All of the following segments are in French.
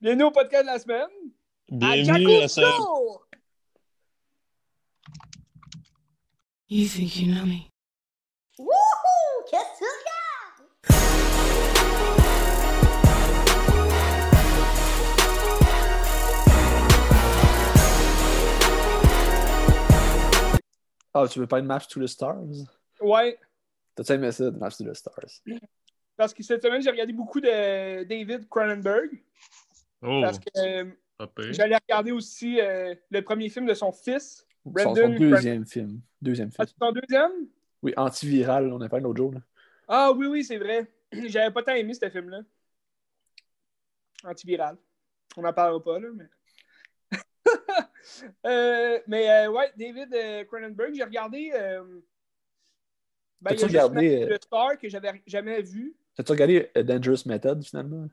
Bienvenue au podcast de la semaine. Bienvenue à ce... You think you know me? Wouhou! Qu'est-ce que Ah, tu veux pas une Maps to the Stars? Ouais, T'as-tu aimé ça, Maps to the Stars? parce que cette semaine, j'ai regardé beaucoup de David Cronenberg. Oh, Parce que euh, j'allais regarder aussi euh, le premier film de son fils. Son, Brandon son deuxième film. Deuxième Ah, film. c'est son deuxième? Oui, antiviral, on a parlé l'autre jour. là. Ah oui, oui, c'est vrai. J'avais pas tant aimé ce film-là. Antiviral. On n'en parlera pas, là, mais. Euh, mais euh, ouais, David euh, Cronenberg, j'ai regardé. euh, ben, il y T'as-tu a regardé, le Star que j'avais jamais vu. T'as-tu regardé A Dangerous Method, finalement?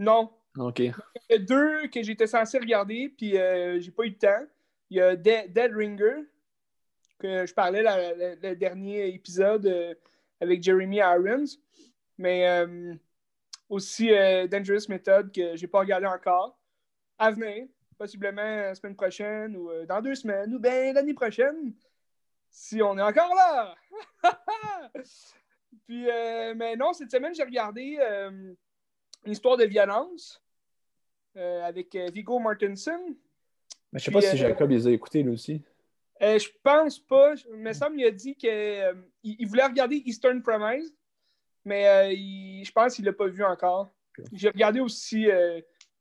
Non. Ok. Il y a deux que j'étais censé regarder, puis euh, j'ai pas eu le temps. Il y a Dead, Dead Ringer, que je parlais la- la- le dernier épisode euh, avec Jeremy Irons. Mais euh, aussi euh, Dangerous Method, que j'ai pas regardé encore. À venir, possiblement la semaine prochaine ou dans deux semaines, ou bien l'année prochaine, si on est encore là. puis, euh, mais non, cette semaine, j'ai regardé une histoire de violence euh, avec euh, Viggo Mortensen. Mais je sais Puis, pas si euh, Jacob les a écoutés, lui aussi. Je pense pas. Il me semble qu'il a dit qu'il il voulait regarder Eastern Promise, mais il- je pense qu'il l'a pas vu encore. J'ai regardé aussi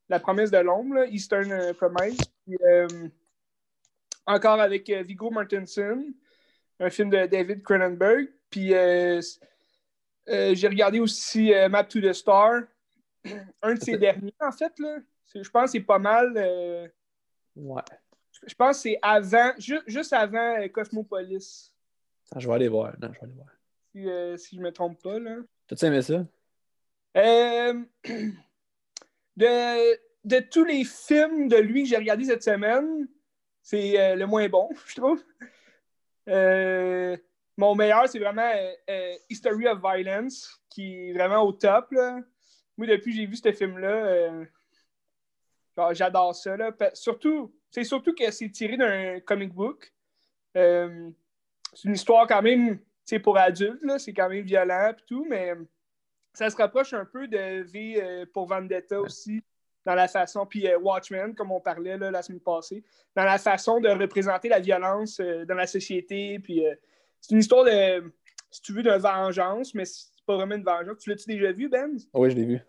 La promesse de l'ombre, Eastern Promise. Puis, encore avec Viggo Mortensen, un film de David Cronenberg. Puis euh, euh, j'ai regardé aussi euh, Map to the Star, un de ses derniers en fait. Là. Je pense que c'est pas mal. euh, Ouais. je pense que c'est avant, ju- juste avant euh, Cosmopolis, je vais aller voir. Non, je vais aller voir. si, euh, si je me trompe pas. Là. T'as-tu aimé ça? Euh, de, de tous les films de lui que j'ai regardés cette semaine, c'est le moins bon, je trouve. Euh, mon meilleur, c'est vraiment euh, History of Violence, qui est vraiment au top. Là. Moi, depuis que j'ai vu ce film-là, euh, j'adore ça. Là. Surtout, c'est surtout que c'est tiré d'un comic book. Euh, c'est une histoire quand même, sais, pour adultes, c'est quand même violent et tout, mais ça se rapproche un peu de V euh, pour Vendetta aussi, dans la façon, puis euh, Watchmen, comme on parlait là, la semaine passée, dans la façon de représenter la violence euh, dans la société. Puis euh, c'est une histoire de, si tu veux, de vengeance, mais c'est pas vraiment une vengeance. Tu l'as-tu déjà vu, Ben? Ah oui, je l'ai vu.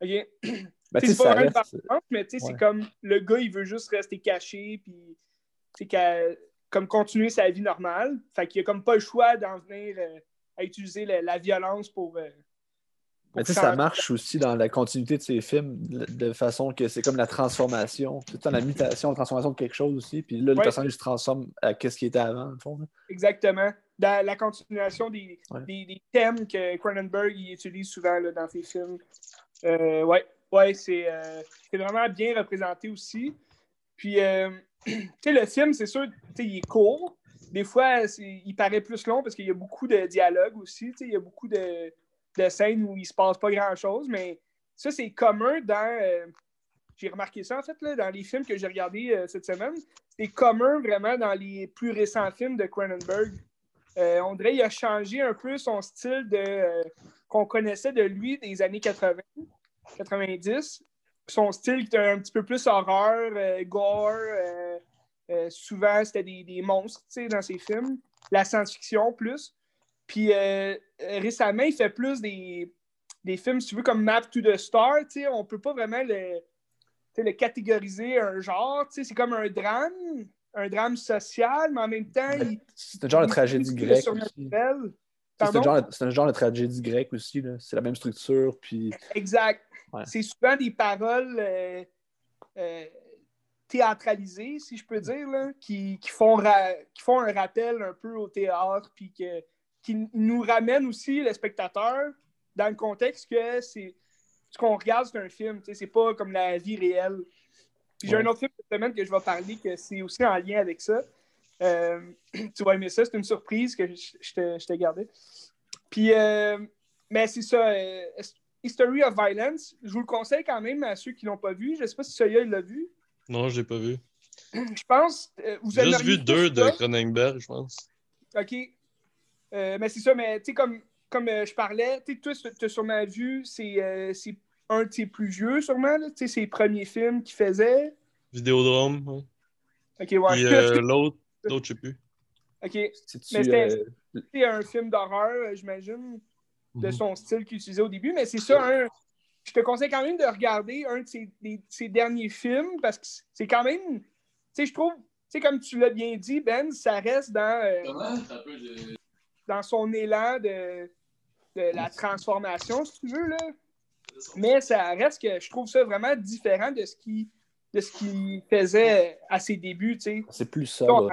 OK. Ben, c'est pas vraiment une reste. vengeance, mais tu sais, c'est Ouais. comme le gars, il veut juste rester caché, puis comme continuer sa vie normale. Fait qu'il a comme pas le choix d'en venir euh, à utiliser la, la violence pour. euh, pour Mais tu sais, ça marche aussi dans la continuité de ses films, de façon que c'est comme la transformation. C'est tout le temps la mutation, la transformation de quelque chose aussi. Puis là, le Ouais. personnage se transforme à ce qui était avant, le fond. là. Exactement. Dans la continuation des, Ouais. des, des thèmes que Cronenberg il utilise souvent là, dans ses films. Euh, ouais, ouais c'est euh, vraiment bien représenté aussi. Puis, euh, tu sais, le film, c'est sûr, tu sais, il est court. Des fois, il paraît plus long parce qu'il y a beaucoup de dialogues aussi. tu sais, Il y a beaucoup de, de scènes où il se passe pas grand-chose. Mais ça, c'est commun dans... euh, j'ai remarqué ça, en fait, là, dans les films que j'ai regardés euh, cette semaine. C'est commun vraiment dans les plus récents films de Cronenberg. Euh, a changé un peu son style de euh, qu'on connaissait de lui des années 80, 90. Son style qui était un petit peu plus horreur, gore. souvent, c'était des, des monstres dans ses films. La science-fiction plus. Puis euh, euh, récemment, il fait plus des, des films, si tu veux, comme Map to the Star. On peut pas vraiment le, le catégoriser un genre. C'est comme un drame, un drame social, mais en même temps, C'est un genre de tragédie grecque. C'est un, genre, un genre de tragédie grecque aussi. C'est la même structure. Puis Exact. Ouais. C'est souvent des paroles euh, euh, théâtralisées, si je peux dire, là, qui, qui, font qui font un rappel un peu au théâtre, puis que, qui nous ramènent aussi, le spectateur, dans le contexte que c'est ce qu'on regarde, c'est un film. tu sais, C'est pas comme la vie réelle. Puis J'ai Ouais. un autre film cette semaine que je vais parler que c'est aussi en lien avec ça. Euh, tu vas aimer ça, c'est une surprise que je, je te, je t'ai gardé. Puis, euh, mais c'est ça. euh, History of Violence. Je vous le conseille quand même à ceux qui l'ont pas vu. Je sais pas si il l'a vu. Non, je l'ai pas vu. Je pense. vous J'ai juste vu deux de. Cronenberg, je pense. OK. Euh, mais c'est ça, mais tu sais, comme, comme euh, je parlais, tu sais, toi, tu as sûrement vu, c'est euh, c'est un de ses plus vieux, sûrement, là, tu sais, ses premiers films qu'il faisait. Vidéodrome. ouais. OK, ouais. Puis euh, l'autre, l'autre, je sais plus. OK. Mais c'était- euh, C'est un film d'horreur, j'imagine, de Mhm. son style qu'il utilisait au début, mais c'est ça, un. Je te conseille quand même de regarder un de ses, des- ses derniers films parce que c'est quand même. Tu sais, je trouve, tu sais, comme tu l'as bien dit, Ben, ça reste dans, euh, dans son élan de, de la transformation, si tu veux, là. Mais ça reste que je trouve ça vraiment différent de ce qu'il de ce qu'il faisait à ses débuts, tu sais. c'est plus sobre.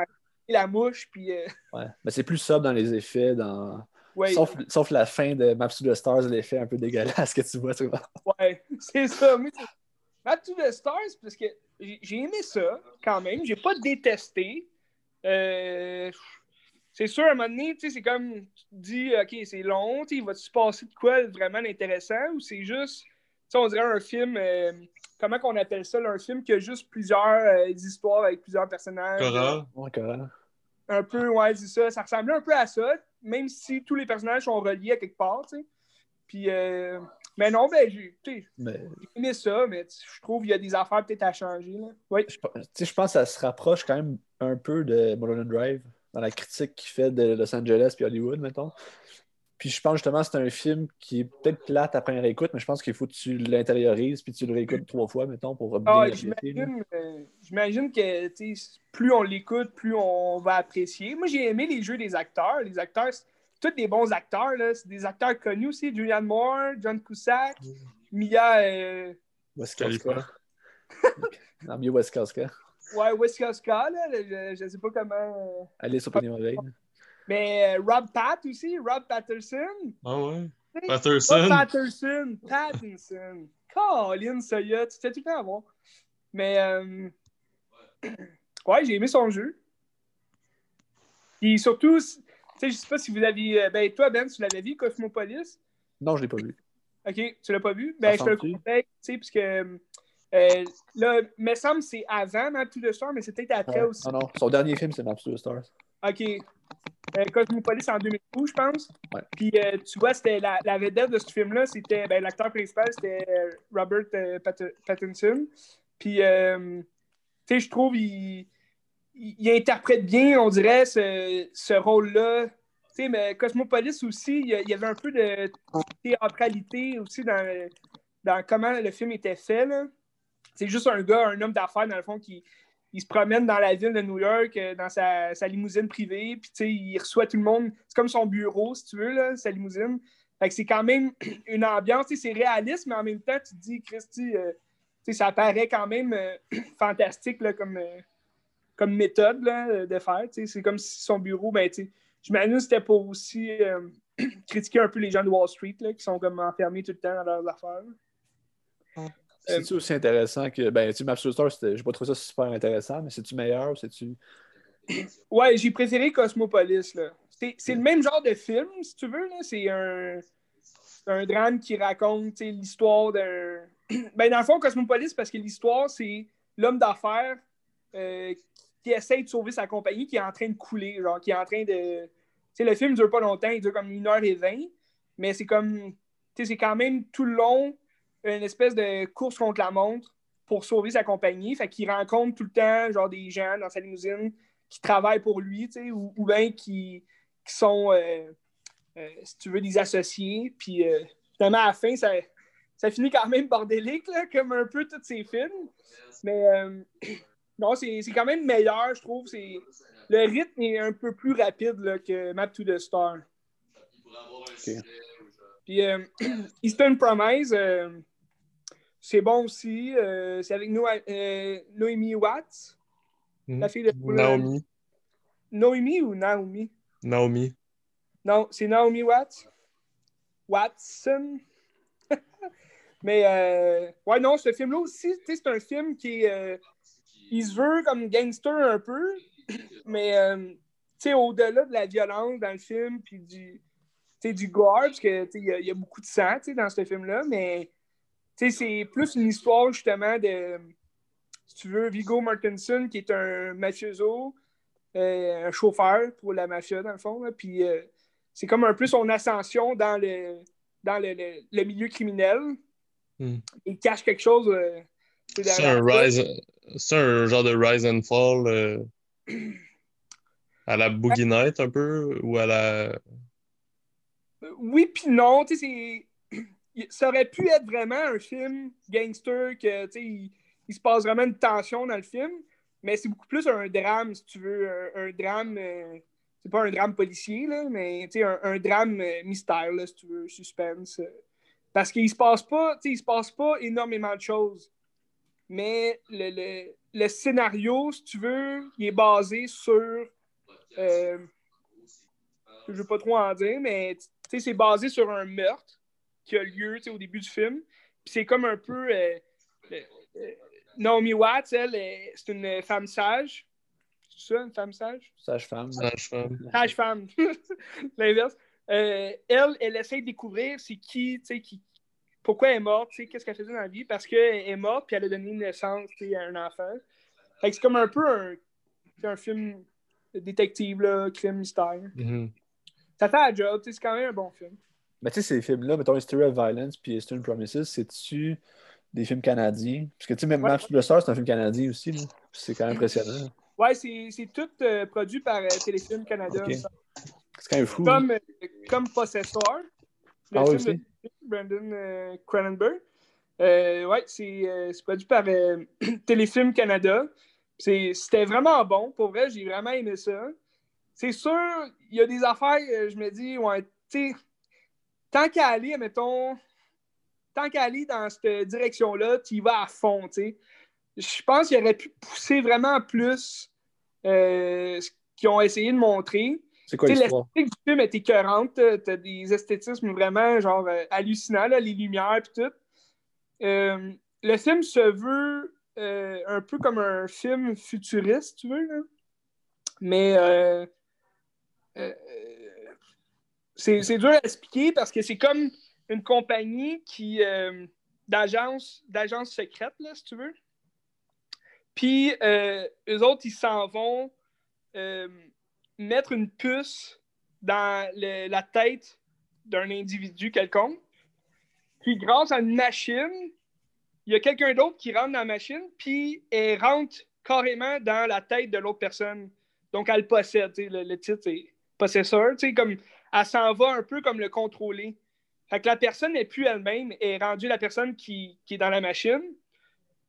la mouche, puis. euh, Ouais. Mais c'est plus sobre dans les effets, dans... ouais, sauf, sauf la fin de Maps to the Stars, l'effet un peu dégueulasse que tu vois. tu vois. Ouais, c'est ça. Mais c'est- Map to the Stars, parce que j'ai j'ai aimé ça quand même. J'ai pas détesté. Euh, c'est sûr, à un moment donné, tu sais, c'est comme tu te dis, OK, c'est long, tu sais, il va se passer de quoi vraiment d'intéressant ou c'est juste, tu sais, on dirait un film, euh, comment qu'on appelle ça, là, un film qui a juste plusieurs euh, histoires avec plusieurs personnages. Cora. Ouais, correct. Un peu, ouais, c'est ça. Ça ressemblait un peu à ça, même si tous les personnages sont reliés à quelque part, tu sais. Puis, euh, mais non, ben, j'ai tu sais, Mais j'ai aimé ça, mais je trouve qu'il y a des affaires peut-être à changer. Là. Oui. je, pe- tu sais, je pense que ça se rapproche quand même un peu de Mulholland Drive dans la critique qu'il fait de Los Angeles puis Hollywood, mettons. Puis je pense justement que c'est un film qui est peut-être plate après une réécoute, mais je pense qu'il faut que tu l'intériorises puis tu le réécoutes trois fois, mettons, pour bien Ah, j'imagine, euh, j'imagine que plus on l'écoute, plus on va apprécier. Moi, j'ai aimé les jeux des acteurs. Les acteurs, c'est tous des bons acteurs. là. C'est des acteurs connus aussi. Julianne Moore, John Cusack, Mia euh. Khalifa. Non, mieux Weskaska. Ouais, Weskoska, là, je, je sais pas comment. au panier Veille. Mais euh, Rob Pat aussi, Rob Patterson. Ah ouais? Rob Patterson. Patterson, Pattinson. Colin, ça y est, tu te fais tout le temps avoir. Mais, euh, ouais, j'ai aimé son jeu. Puis surtout, tu sais, je sais pas si vous aviez. euh, Ben, toi, Ben, tu l'avais vu, Cosmopolis? Non, je l'ai pas vu. Ok, tu l'as pas vu? Ben, je te le conseille, tu sais, puisque. Euh, là, me semble que c'est avant Map to the Star, mais c'est peut-être après Ouais. aussi. Non, non. Son dernier film, c'est Maps to the Stars. OK. Euh, Cosmopolis en 2012, je pense. Ouais. Puis euh, tu vois, c'était la, la vedette de ce film-là, c'était ben, l'acteur principal, c'était euh, Robert Pat- Pattinson. Puis, tu sais, je trouve il, il, il interprète bien, on dirait, ce, ce rôle-là. Tu sais, mais Cosmopolis aussi, il y, a- il y avait un peu de théâtralité aussi dans, dans comment le film était fait. là. C'est juste un gars, un homme d'affaires, dans le fond, qui, il se promène dans la ville de New York euh, dans sa, limousine privée, puis il reçoit tout le monde. C'est comme son bureau, si tu veux, là, sa limousine. Fait que c'est quand même une ambiance, c'est réaliste, mais en même temps, tu te dis, Christy, euh, ça paraît quand même euh, fantastique là, comme, comme méthode là, de faire. C'est comme si son bureau, ben, j'imagine que c'était pour aussi critiquer un peu les gens de Wall Street là, qui sont comme enfermés tout le temps dans leurs affaires. Euh, C'est-tu aussi intéressant que. Ben, tu sais, Maps to the Stars, c'était- j'ai pas trouvé ça super intéressant, mais c'est-tu meilleur ou c'est-tu. Ouais, j'ai préféré Cosmopolis. là. C'est c'est le même genre de film, si tu veux. là. C'est un, un drame qui raconte l'histoire d'un. Ben, dans le fond, Cosmopolis, parce que l'histoire, c'est l'homme d'affaires euh, qui essaie de sauver sa compagnie, qui est en train de couler, genre, qui est en train de. Tu sais, le film dure pas longtemps, il dure comme une heure et vingt, mais c'est comme. Tu sais, c'est quand même tout le long une espèce de course contre la montre pour sauver sa compagnie. Fait qu'il rencontre tout le temps, genre, des gens dans sa limousine qui travaillent pour lui, tu sais, ou, ou bien qui, qui sont, euh, euh, si tu veux, des associés. Puis euh, finalement, à la fin, ça, ça finit quand même bordélique, là, comme un peu tous ces films. Mais euh, non, c'est c'est quand même meilleur, je trouve. C'est- Le rythme est un peu plus rapide là, que Map to the Star. Puis euh, Eastern Promise, euh, c'est bon aussi. Euh, c'est avec Noa- euh, Noémie Watts. Hmm. La fille de Naomi. Noémie ou Naomi? Naomi. Non, c'est Naomi Watts. Watson. Mais, euh, ouais, non, ce film-là aussi, tu sais, c'est un film qui est. euh, il se veut comme gangster un peu, mais, euh, tu sais, au-delà de la violence dans le film, puis du. Tu sais, du gore, parce que tu sais, il y, y a beaucoup de sang tu sais, dans ce film-là, mais c'est plus une histoire justement de, si tu veux, Vigo Mortensen, qui est un mafioso, euh, un chauffeur pour la mafia, dans le fond. là. Puis euh, c'est comme un peu son ascension dans le, dans le, le- le milieu criminel. Hmm. Il cache quelque chose. euh, C'est derrière un rise, c'est un genre de rise and fall euh, à la Boogie Night un peu ou à la. Euh, Oui, puis non. Tu sais, ça aurait pu être vraiment un film gangster que, tu sais, il, se passe vraiment une tension dans le film, mais c'est beaucoup plus un drame, si tu veux, un, drame. euh, c'est pas un drame policier, là, mais un, un drame euh, mystère, là, si tu veux, suspense. Parce qu'il se passe pas, il se passe pas énormément de choses. Mais le, le- le scénario, si tu veux, il est basé sur. euh, je veux pas trop en dire, mais sais, c'est basé sur un meurtre qui a lieu tu sais, au début du film. Puis c'est comme un peu. euh, euh, euh, Naomi Watts, elle, c'est une femme sage. C'est ça, une femme sage? Sage-femme. Sage-femme. Sage-femme. L'inverse. Euh, elle, elle essaie de découvrir c'est qui, tu sais, qui, pourquoi elle est morte, tu sais, qu'est-ce qu'elle faisait dans la vie, parce qu'elle est morte, puis elle a donné naissance tu sais, à un enfant. Fait que c'est comme un peu un, un film détective, là, crime, mystère. Mhm. Ça fait la job, c'est quand même un bon film. Mais tu sais, ces films-là, mettons History of Violence puis Eastern Promises, c'est-tu des films canadiens? Parce que tu sais, même Ouais. C'est un film canadien aussi. C'est quand même impressionnant. Ouais, c'est tout euh, produit par euh, Téléfilm Canada. C'est quand même fou. Comme, euh, comme Possessor, le Ah oui, de Brandon euh, Cronenberg. Ouais, c'est produit par Téléfilm Canada. C'était vraiment bon. Pour vrai, j'ai vraiment aimé ça. C'est sûr, il y a des affaires, euh, je me dis, ouais, tu sais, tant qu'à aller, mettons, tant qu'à aller dans cette direction-là, tu y vas à fond, tu sais. Je pense qu'il aurait pu pousser vraiment plus euh, ce qu'ils ont essayé de montrer. C'est quoi l'histoire? l'esthétique du film est écœurante. T'as t'as des esthétismes vraiment genre euh, hallucinants, là, les lumières et tout. Euh, le film se veut euh, un peu comme un film futuriste, tu veux. là. Mais euh, euh, c'est dur à expliquer parce que c'est comme une compagnie qui euh, d'agence secrète, là, si tu veux. Puis euh, eux autres, ils s'en vont mettre une puce dans la tête d'un individu quelconque. Puis grâce à une machine, il y a quelqu'un d'autre qui rentre dans la machine, puis elle rentre carrément dans la tête de l'autre personne. Donc elle le possède. Le, le titre, c'est possesseur. tu sais, Comme, elle s'en va un peu comme le contrôler. Fait que la personne n'est plus elle-même, elle est rendue la personne qui, qui est dans la machine.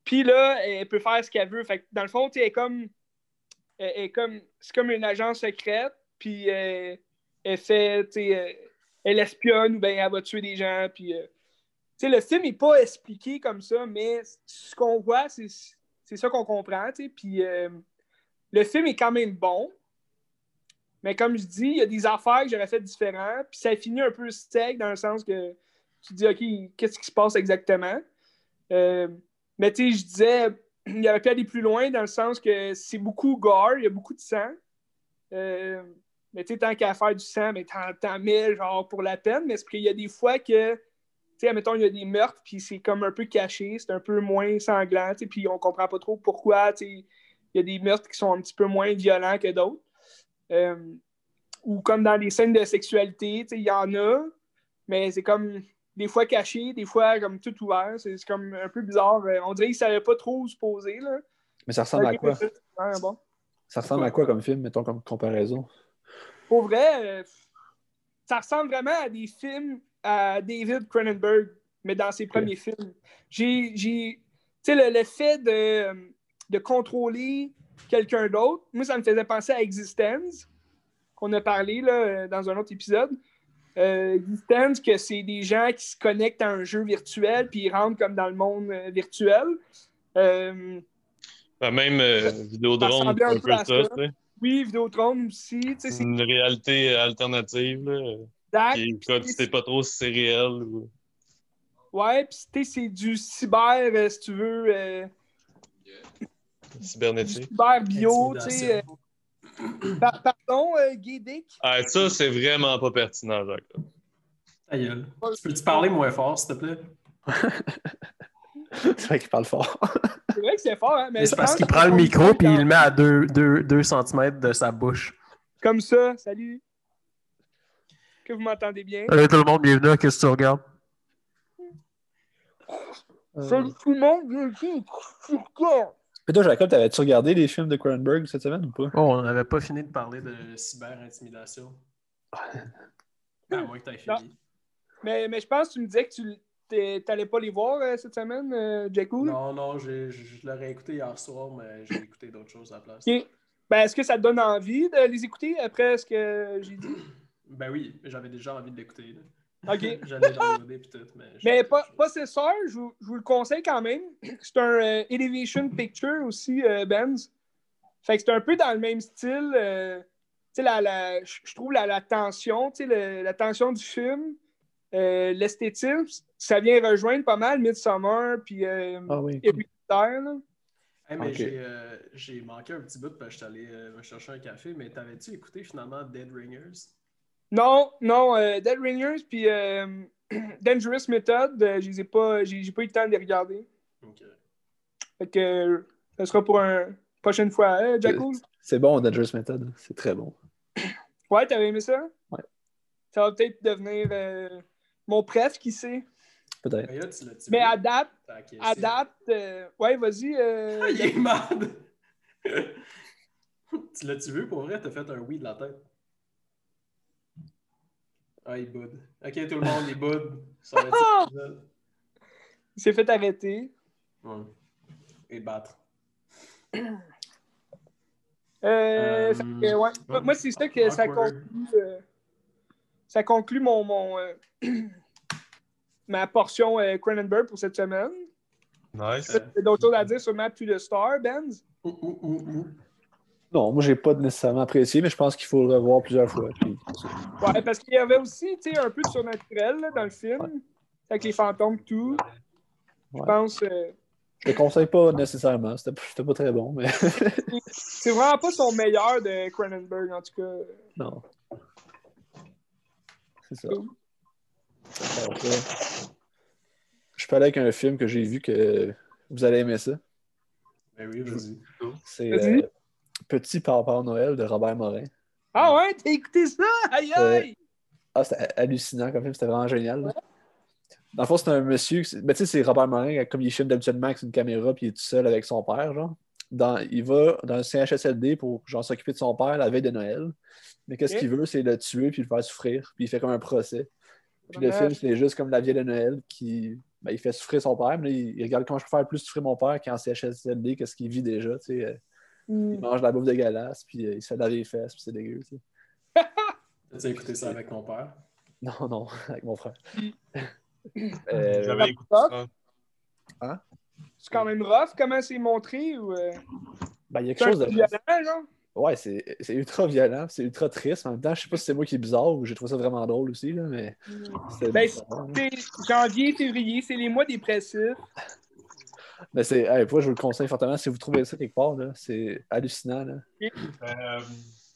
Puis là, elle peut faire ce qu'elle veut. Fait que dans le fond, tu comme c'est comme une agence secrète puis euh, elle fait euh, elle espionne ou bien elle va tuer des gens puis euh, le film n'est pas expliqué comme ça mais ce qu'on voit c'est ça qu'on comprend puis le film est quand même bon mais comme je dis il y a des affaires que j'aurais fait différentes puis ça finit un peu sec dans le sens que tu dis ok qu'est-ce qui se passe exactement? Euh, mais tu sais je disais il aurait pu aller plus loin dans le sens que c'est beaucoup gore, il y a beaucoup de sang. Euh, mais tu sais, tant qu'à faire du sang, mais t'en, mets genre pour la peine. Mais c'est qu'il y a des fois que, tu sais, admettons, il y a des meurtres, puis c'est comme un peu caché, c'est un peu moins sanglant, puis on comprend pas trop pourquoi, tu sais, il y a des meurtres qui sont un petit peu moins violents que d'autres. Euh, ou comme dans les scènes de sexualité, il y en a, mais c'est comme des fois caché, des fois comme tout ouvert. C'est, comme un peu bizarre. On dirait qu'ils savaient pas trop où se poser, là. Mais ça ressemble à quoi? Bon. Ça ressemble à quoi comme film, mettons, comme comparaison? Pour vrai, euh, ça ressemble vraiment à des films à David Cronenberg, mais dans ses premiers films. J'ai, j'ai, tu sais, le, le fait de, de contrôler quelqu'un d'autre, moi, ça me faisait penser à Existence, qu'on a parlé là, dans un autre épisode. Euh, Existence, que c'est des gens qui se connectent à un jeu virtuel, puis ils rentrent comme dans le monde euh, virtuel. Euh, Ben, même euh, un peu ça, ça. oui, Vidéotron aussi, C'est une réalité alternative, là. exact. Qui, quoi, tu sais pas trop si c'est réel ou. Ouais, puis c'est du cyber, si tu veux, cybernétique. cyber bio, tu sais. Euh, par- pardon, euh, Guy Dick? Ah, ça, c'est vraiment pas pertinent, Jacques. Ta gueule. Tu peux-tu parler moins fort, s'il te plaît? C'est vrai qu'il parle fort. C'est vrai que c'est fort, hein? Mais Mais c'est parce qu'il prend le micro puis il le met à 2 cm de sa bouche. Comme ça, salut. Que vous m'entendez bien? Salut tout le monde, bienvenue à Qu'est-ce que tu regardes? Salut tout le monde, bienvenue. Et toi, Jacob, t'avais-tu regardé les films de Cronenberg cette semaine ou pas? Oh, on n'avait pas fini de parler de cyber-intimidation. À moins que tu aies fini. Mais, mais je pense que tu me disais que tu t'allais pas les voir euh, cette semaine, euh, Jacko. Non, non, j'ai- je je l'aurais écouté hier soir, mais j'ai écouté d'autres choses à la place. Ok. Ben, est-ce que ça te donne envie de les écouter après ce que j'ai dit? Ben oui, j'avais déjà envie de l'écouter. Ok. J'allais puis tout, mais... Mais pas, ça, je, vous- je vous le conseille quand même. C'est un euh, Elevation Picture aussi, euh, Benz. Fait que c'est un peu dans le même style. euh, tu sais, la, la- je trouve la, la tension, tu sais, le- la tension du film, euh, l'esthétique, ça vient rejoindre pas mal Midsommar puis euh, Ah oui. Hey, mais j'ai, euh, j'ai manqué un petit bout parce que je suis allé euh, me chercher un café, mais t'avais-tu écouté finalement Dead Ringers? Non, non, euh, Dead Ringers puis euh, Dangerous Method, euh, je les ai pas, j'ai j'ai pas eu le temps de les regarder. Ok. Fait que ça sera pour une prochaine fois, hein, Jacko? C'est bon, Dangerous Method. C'est très bon. Ouais, t'avais aimé ça? Ouais. Ça va peut-être devenir euh, mon préf, qui sait? Peut-être. Mais là, tu l'as-tu Mais à date, à date, euh, ouais, vas-y. euh, Ah, il est mad! tu l'as-tu vu pour vrai? T'as fait un oui de la tête. Ah, il boude. Ok, tout le monde, il boude. Ça va être l'épisode. il s'est fait arrêter. Ouais. Et battre. Euh, Euh, ouais. Moi, moi, c'est ça que ça awkward. conclut. euh, ça conclut mon, mon euh, ma portion euh, Cronenberg pour cette semaine. Nice. D'autres choses à dire sur Map to the Star, Benz? Ouh, ouh, ouh, ouh. Non, moi, j'ai pas nécessairement apprécié, mais je pense qu'il faut le revoir plusieurs fois. puis- Ouais, parce qu'il y avait aussi, tu sais, un peu de surnaturel là, dans le film. Avec les fantômes et tout. Je pense. euh, Je le conseille pas nécessairement. C'était pas très bon, mais c'est vraiment pas son meilleur de Cronenberg, en tout cas. non. C'est ça. Cool. Après, Je peux aller avec un film que j'ai vu que vous allez aimer ça. Ben oui, vas-y. C'est Vas-y. Euh, Petit Papa Noël de Robert Morin. Ah ouais, t'as écouté ça? Aïe aïe! Ah, c'était hallucinant comme film, c'était vraiment génial. là. Dans le fond, c'est un monsieur. Ben, tu sais, c'est Robert Morin, comme il filme d'habituellement avec une caméra, puis il est tout seul avec son père, genre. Dans, il va dans un CHSLD pour genre s'occuper de son père la veille de Noël. Mais qu'est-ce qu'il veut, c'est le tuer puis le faire souffrir. Puis il fait comme un procès. Puis le film, c'est juste comme la vieille de Noël qui. ben, il fait souffrir son père, mais là, il, il regarde comment je peux faire plus souffrir mon père qu'en CHSLD, qu'est-ce qu'il vit déjà, tu sais. Il mange de la bouffe dégueulasse, puis euh, il se fait laver les fesses, puis c'est dégueu, tu sais. T'as-tu écouté ça avec ton père? Non, non, avec mon frère. Mm. Euh, J'avais écouté ça. C'est quand même rough, comment c'est montré? Ou, euh, ben, il y a quelque chose de. violent, genre? Ouais, c'est c'est ultra violent, c'est ultra triste. En même temps, je sais pas si c'est moi qui est bizarre ou j'ai trouvé ça vraiment drôle aussi, là, mais c'est Ben. C'est janvier, février, c'est les mois dépressifs. Mais c'est. Hey, moi, je vous le conseille fortement. Si vous trouvez ça quelque part, c'est hallucinant. Là. Euh,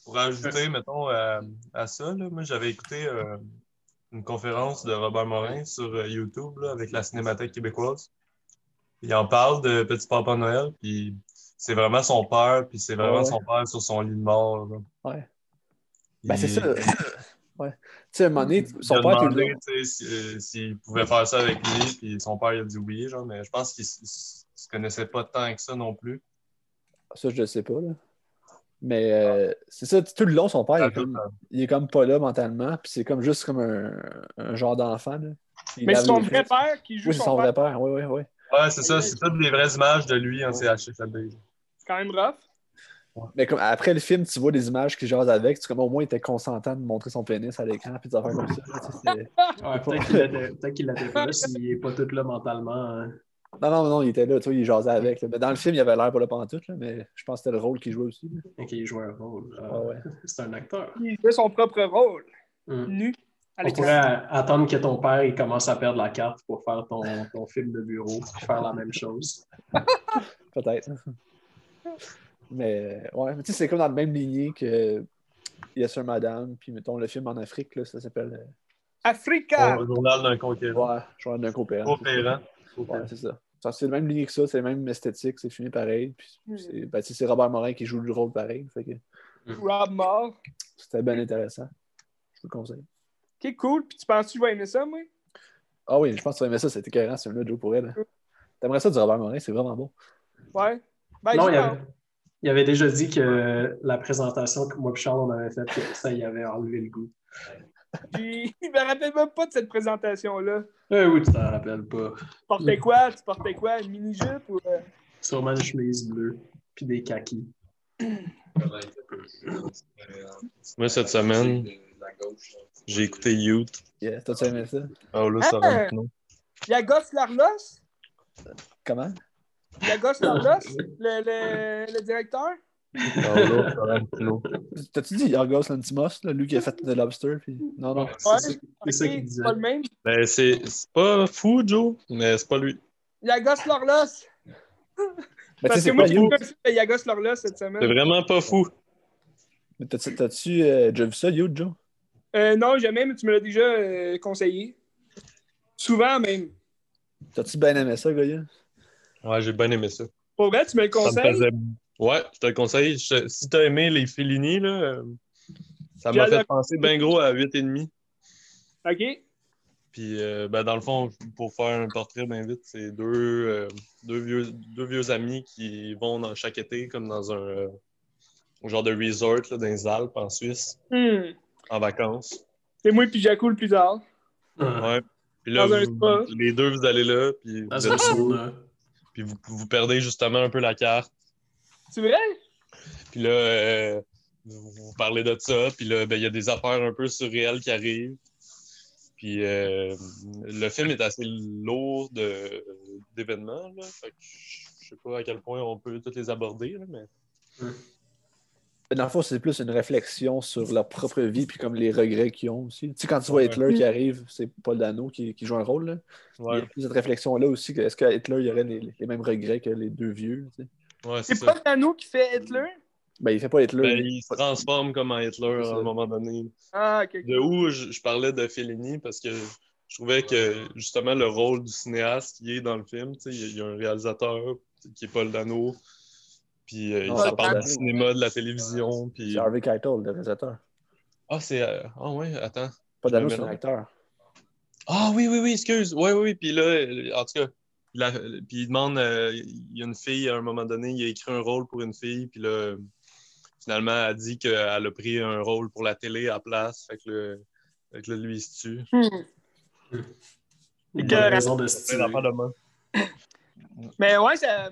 pour ajouter, mettons, à, à ça, là, moi, j'avais écouté euh, une conférence de Robert Morin sur euh, YouTube là, avec la Cinémathèque québécoise. Il en parle de Petit Papa Noël, puis c'est vraiment son père, puis c'est vraiment Ouais. son père sur son lit de mort. là. Ouais. Ben, c'est ça. ouais. Tu sais, à un moment donné, Il son a père était demandé là. sais, si- euh, s'il pouvait faire ça avec lui, puis son père il a dit oui, genre, mais je pense qu'il se connaissait pas tant que ça non plus. Ça, je le sais pas. Là. Mais euh, c'est ça, tout le long, son père, il est, comme, il est comme pas là mentalement, puis c'est comme juste comme un, un genre d'enfant. là. Mais c'est son vrai père qui joue Oui, c'est son, son père. vrai père. Oui, oui, oui. Ouais, c'est ça, c'est toutes des vraies images de lui en CHFLD. C'est quand même rough. Mais comme après le film, tu vois des images qui jasent avec, tu comme au moins il était consentant de montrer son pénis à l'écran, puis des affaires comme ça. là, tu sais, c'est- Ouais, peut-être qu'il l'était pas s'il est pas tout là mentalement. hein. Non, non, non, il était là, tu vois, il jasait avec. là. Mais dans le film, il avait l'air pas là pendant tout, là, mais je pense que c'était le rôle qu'il jouait aussi. là. Ok, il joue un rôle. Euh, Ah ouais. C'est un acteur. Il fait son propre rôle, Hmm. nu, On pourrait attendre que ton père il commence à perdre la carte pour faire ton, ton film de bureau, puis faire la même chose. Peut-être. Mais ouais, mais tu sais, c'est comme dans la même lignée que Yes Sir Madame, puis mettons le film en Afrique, là, ça s'appelle euh, Africa! Au journal d'un conquérant. Ouais, je vois d'un coopérant. Coopérant. Ouais, c'est ça. Ça, C'est le même ligne que ça, c'est le même esthétique, c'est filmé pareil. Puis Hmm. c'est ben, tu sais, c'est Robert Morin qui joue le rôle pareil. Fait que Rob Moore. c'était bien intéressant. Je vous le conseille. Ok, cool. Puis tu penses que tu vas aimer ça, moi? Ah oui, je pense que tu vas aimer ça, c'était cohérent, c'est un là Joe pour elle. T'aimerais ça du Robert Morin, c'est vraiment bon. Ouais. Ben, Non, il avait, il avait déjà dit que la présentation que moi et Charles on avait faite, que ça y avait enlevé le goût. Puis, il me rappelle même pas de cette présentation-là. Eh oui, tu t'en rappelles pas. Tu portais quoi? Tu portais quoi? Une mini-jupe ou. euh, Sûrement une chemise bleue, puis des kakis. Moi, cette semaine, j'ai écouté Youth. Yeah, T'as-tu aimé ça? Paolo Ah! Sorrentino. Yagos Larlos? Comment? Yagos Larlos? Le, le, le directeur? T'as-tu dit Yorgos Lantimos, là, lui qui a fait The Lobster? Puis... Non, non. Ouais. C'est c'est ça Ok, qu'il disait. pas le même. Ben, c'est c'est pas fou, Joe, mais c'est pas lui. Mais tu sais, Parce que c'est moi, pas j'ai vu Yagos Larlos cette C'est semaine. vraiment pas fou. Mais T'as-tu t'as-tu, euh, déjà vu ça, You, Joe? Euh, non, jamais, mais tu me l'as déjà euh, conseillé. Souvent même. T'as-tu bien aimé ça, Goya? Ouais, j'ai bien aimé ça. Pour vrai, tu me le Ça me conseilles? faisait... Ouais, je te le conseille. Je- Si t'as aimé les Fellini, là, euh, ça m'a fait penser bien gros à 8,5. OK. Puis, euh, ben, dans le fond, pour faire un portrait bien vite, c'est deux, euh, deux, vieux, deux vieux amis qui vont dans chaque été, comme dans un euh, genre de resort là, dans les Alpes en Suisse, Hmm. en vacances. C'est moi puis Jaco le plus tard. Ouais. Puis là, Dans un vous- spa. les deux, vous allez là, puis, vous, Dans êtes- sauna. Puis vous, vous perdez justement un peu la carte. C'est vrai? Puis là, euh, vous, vous parlez de ça, puis là, ben, il y a des affaires un peu surréelles qui arrivent. Puis euh, le film est assez lourd de- d'événements, là. Fait que je sais pas à quel point on peut tous les aborder, là, mais... Dans le fond, c'est plus une réflexion sur leur propre vie puis comme les regrets qu'ils ont aussi. Tu sais, quand tu vois Ouais. Hitler qui arrive, c'est Paul Dano qui, qui joue un rôle. Là. Il y a plus cette réflexion-là aussi. que Est-ce qu'à Hitler, il y aurait les, les mêmes regrets que les deux vieux? tu sais? ouais c'est pas Dano qui fait Hitler? Ben, il fait pas Hitler. Ben, il se transforme comme en Hitler à un moment donné. Ah. De où je, je parlais de Fellini parce que je trouvais que justement le rôle du cinéaste qui est dans le film, tu sais, il y a- il y, a un réalisateur qui est Paul Dano, puis euh, Non, ça parle du cinéma, de la télévision, puis... C'est Harvey Keitel, le réalisateur. Ah, c'est... euh, Ah ouais, attends. Pas Je c'est un acteur. Ah oui, oui, oui, excuse. Oui, oui, oui. Puis là, euh, en tout cas, la- puis il demande, euh, il y a une fille à un moment donné, il a écrit un rôle pour une fille, puis là, finalement, elle dit qu'elle a pris un rôle pour la télé à la place. Fait que, le, fait que là, lui, il se tue. Hmm. Que- bonne raison de se main. Mais ouais, ça,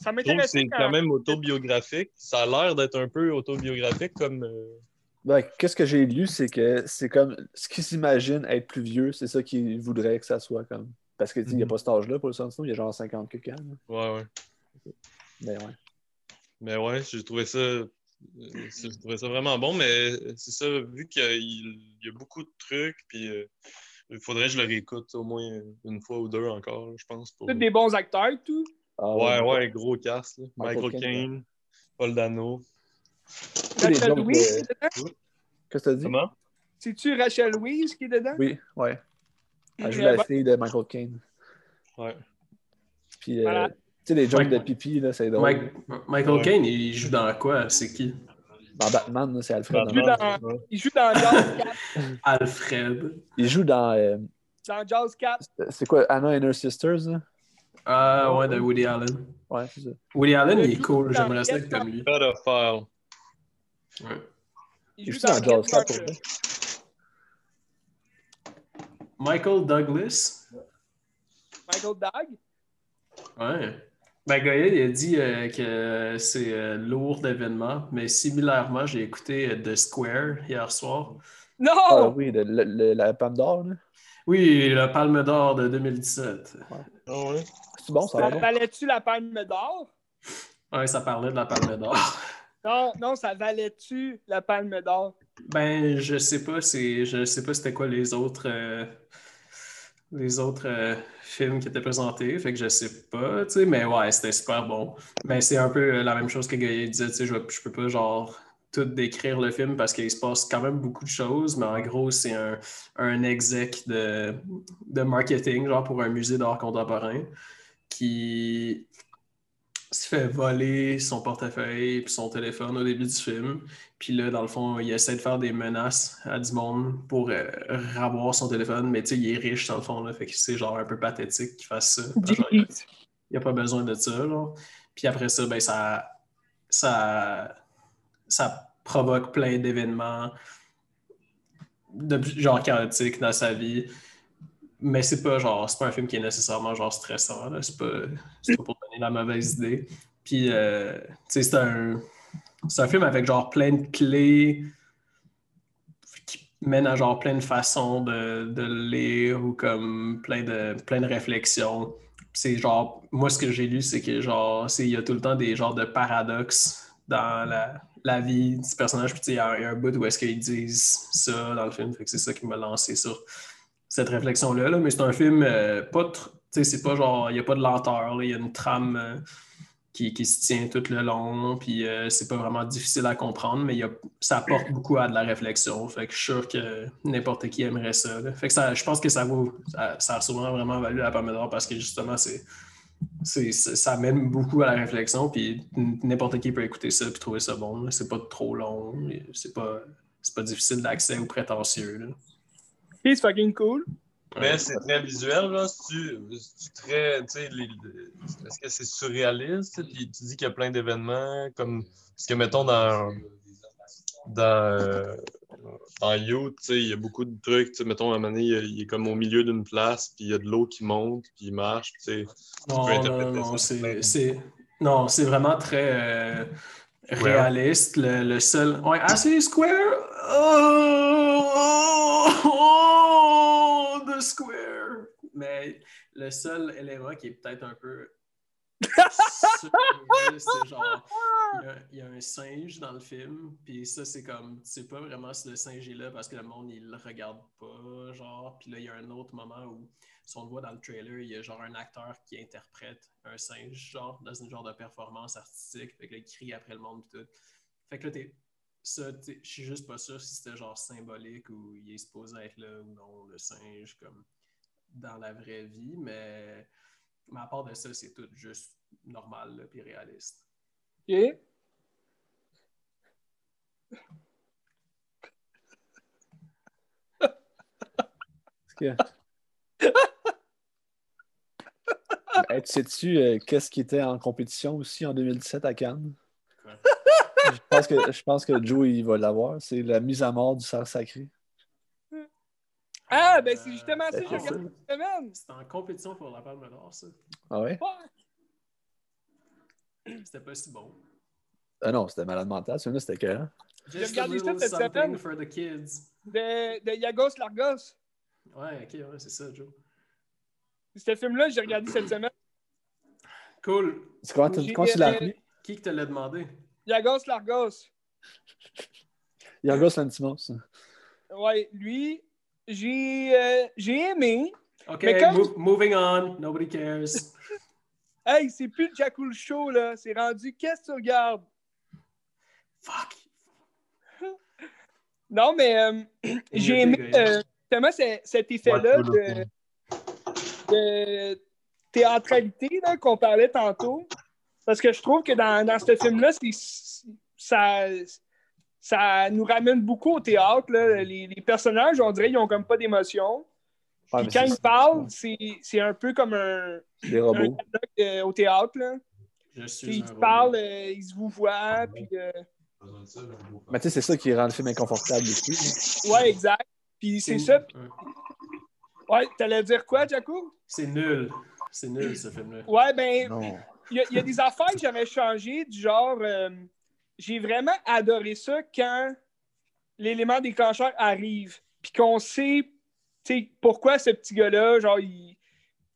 ça Je trouve que m'intéresse. c'est quand même autobiographique. Ça a l'air d'être un peu autobiographique comme. euh, Ben, qu'est-ce que j'ai lu, c'est que c'est comme ce qu'il s'imagine être plus vieux, c'est ça qu'il voudrait que ça soit comme. Parce qu'il n'y a Mhm. pas cet âge-là pour le Santino, il y a genre 50 quelques ans. Ouais, ouais. Mais ouais. Mais ouais, j'ai trouvé ça. euh, J'ai trouvé ça vraiment bon, mais c'est ça, vu qu'il y a- il y a beaucoup de trucs, puis euh, il faudrait que je le réécoute au moins une fois ou deux encore, je pense. Pour... Tous des bons acteurs, tout. Ah, Ouais, ouais, gros cast. là. Michael Caine, Paul Dano. Rachel Louise, de- qui est dedans? Qu'est-ce que t'as dit? Comment? C'est-tu Rachel Louise qui est dedans? Oui, ouais. Elle joue Euh, la fille de Michael Caine. Ouais. Puis, euh, tu sais, les jokes de pipi, là, c'est drôle. Mike- Michael Ouais. Caine, il joue dans quoi? C'est qui? Dans Batman, c'est Alfred. joue Batman, dans-. Il joue dans Jazz 4. Alfred. Il joue dans. euh, Dans Jazz 4. c'est quoi, Anna and Her Sisters? Là? Ah ouais, de Woody Allen. Ouais, c'est ça. Woody Allen, Il est cool. J'aimerais ça être comme lui. Pedophile. Ouais. Il joue joue dans dans Jaws Get 4 pour Carter. vrai. Michael Douglas. Michael Dagg. Ouais. Ben, Gaël, il a dit euh, que c'est euh, lourd d'événements, mais similairement, j'ai écouté euh, The Square hier soir. Non! Ah oui, le- le- le- la Palme d'Or. là. Oui, le Palme d'Or de 2017. Ah ouais? C'est bon, ça ça valait-tu la palme d'or? Ouais, ça parlait de la Palme d'Or. Non, non, ça valait-tu la palme d'or? Ben, je sais pas, c'est, je sais pas c'était quoi les autres, euh, les autres euh, films qui étaient présentés, fait que je sais pas, tu sais, mais ouais, c'était super bon. Mais c'est un peu la même chose que Gaël disait, tu sais, je, je peux pas genre tout décrire le film parce qu'il se passe quand même beaucoup de choses, mais en gros, c'est un, un exec de, de marketing, genre pour un musée d'art contemporain, qui se fait voler son portefeuille et son téléphone au début du film. Puis là, dans le fond, il essaie de faire des menaces à du monde pour euh, ravoir son téléphone, mais tu sais, il est riche dans le fond, là, fait que c'est genre un peu pathétique qu'il fasse ça. Genre, il n'y a pas besoin de ça. Puis après ça, ben, ça, ça, ça provoque plein d'événements de genre chaotiques dans sa vie. Mais c'est pas genre, c'est pas un film qui est nécessairement genre stressant. C'est pas, pas pour donner la mauvaise idée. Puis, euh, c'est un, un film avec genre plein de clés qui mènent à genre plein de façons de, de lire ou comme plein de, plein de réflexions. C'est genre, moi ce que j'ai lu, c'est que genre, il y a tout le temps des genres de paradoxes dans la, la vie du personnage. Puis il y, a un- bout où est-ce qu'ils disent ça dans le film. C'est ça qui m'a lancé sur cette réflexion-là. là. Mais c'est un film euh, pas tr- c'est pas genre, il n'y a pas de lenteur, il y a une trame euh, qui, qui se tient tout le long, puis euh, c'est pas vraiment difficile à comprendre, mais ça apporte beaucoup à de la réflexion. Fait que je suis sûr que n'importe qui aimerait ça. Fait que ça, je pense que ça vaut, ça, ça a sûrement vraiment valu la Palme d'Or parce que justement, c'est, c'est, c'est- ça mène beaucoup à la réflexion, puis n'importe qui peut écouter ça puis trouver ça bon. là. C'est pas trop long, c'est pas, c'est pas difficile d'accès ou prétentieux. là. C'est fucking cool. Mais c'est très visuel, là. C'est-tu c'est-tu très. Tu sais, les- est-ce que c'est surréaliste? Puis tu dis qu'il y a plein d'événements, comme. Parce que, mettons, dans. Dans. Tu sais, il y a beaucoup de trucs. Mettons, à un moment donné, il, est- comme au milieu d'une place, puis il y a de l'eau qui monte, puis il marche, tu sais. Non, peux non, interpréter non, ça c'est, non, c'est vraiment très euh, réaliste. Le, le seul. Ouais, ah, c'est Square! Oh, oh, The Square! Mais le seul élément qui est peut-être un peu. C'est genre. Il y, a, un singe dans le film, puis ça, c'est comme, tu sais pas vraiment si le singe est là parce que le monde, il le regarde pas, genre. Puis là, il y a un autre moment où, si on le voit dans le trailer, il y a genre un acteur qui interprète un singe, genre, dans une genre de performance artistique, fait que là, il crie après le monde, puis tout. Fait que là, t'es. Ça, je suis juste pas sûr si c'était genre symbolique ou il est supposé être là ou non, le singe, comme dans la vraie vie, mais, mais à part de ça, c'est tout juste normal, puis réaliste. Ok. Est-ce que- Hey, tu sais-tu euh, qu'est-ce qui était en compétition aussi en 2017 à Cannes? Je pense que, je pense que Joe il va l'avoir. C'est la mise à mort du cerf sacré. Ah, ben c'est justement ça que j'ai regardé ça. cette semaine. C'était en compétition pour la Palme d'Or, ça. Ah ouais? C'était pas si bon. Ah non, c'était malade mental. Celui-là, c'était que. Just regardé ça cette semaine. for the kids. De, de Yagos Largos. Ouais, ok, ouais, c'est ça, Joe. Ce film-là, j'ai regardé cette semaine. Cool. C'est comment, tu- J'ai- l'as appelé? Qui que te l'a demandé? Yagos Largos. Yorgos Lantimos. Ouais, lui, j'ai euh, j'ai aimé. Ok, Mais comme- mo- moving on. Nobody cares. Hey, c'est plus le Jackal Show, là. C'est rendu qu'est-ce que tu regardes? Fuck. Non, mais euh, j'ai aimé euh, justement ce- cet effet-là de, de théâtralité qu'on parlait tantôt. Parce que je trouve que dans, dans ce film-là, c'est- ça, ça nous ramène beaucoup au théâtre. là. Les, les personnages, on dirait, ils ont comme pas d'émotion. Ah, Puis quand ils parlent, c'est c'est un peu comme un, Des un robots. dialogue euh, au théâtre. Là. Je Puis suis Ils parlent, euh, ils se vous voient. Puis, euh, Mais tu sais, c'est ça qui rend le film inconfortable aussi. ouais, exact. Puis c'est ça. Puis- Ouais. T'allais dire quoi, Jaco? C'est nul. C'est nul, ce film-là. Ouais, ben, il y, y a des affaires que j'avais changées, du genre, euh, j'ai vraiment adoré ça quand l'élément déclencheur arrive, puis qu'on sait, pourquoi ce petit gars-là, genre, il,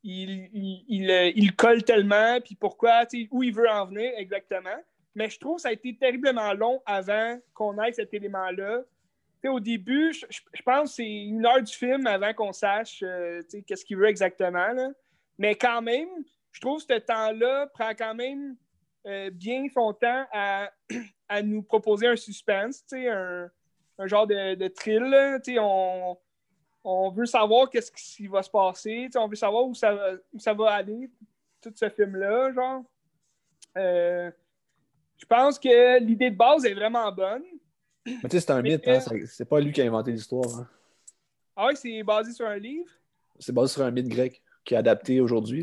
il, il, il, euh, colle tellement, puis pourquoi, où il veut en venir exactement. Mais je trouve que ça a été terriblement long avant qu'on ait cet élément-là. Au début, je, je- pense que c'est une heure du film avant qu'on sache euh, qu'est-ce qu'il veut exactement. Mais quand même, je trouve que ce temps-là prend quand même euh, bien son temps à, à nous proposer un suspense, tu sais, un, un genre de, de thrill. là. Tu sais, On, on veut savoir qu'est-ce qui va se passer, tu sais, on veut savoir où ça, va- où ça va aller, tout ce film-là, genre. Euh, je pense que l'idée de base est vraiment bonne. Mais tu sais, c'est un Mais mythe, hein, c'est- pas lui qui a inventé l'histoire. hein. Ah oui, c'est basé sur un livre? C'est basé sur un mythe grec qui est adapté aujourd'hui.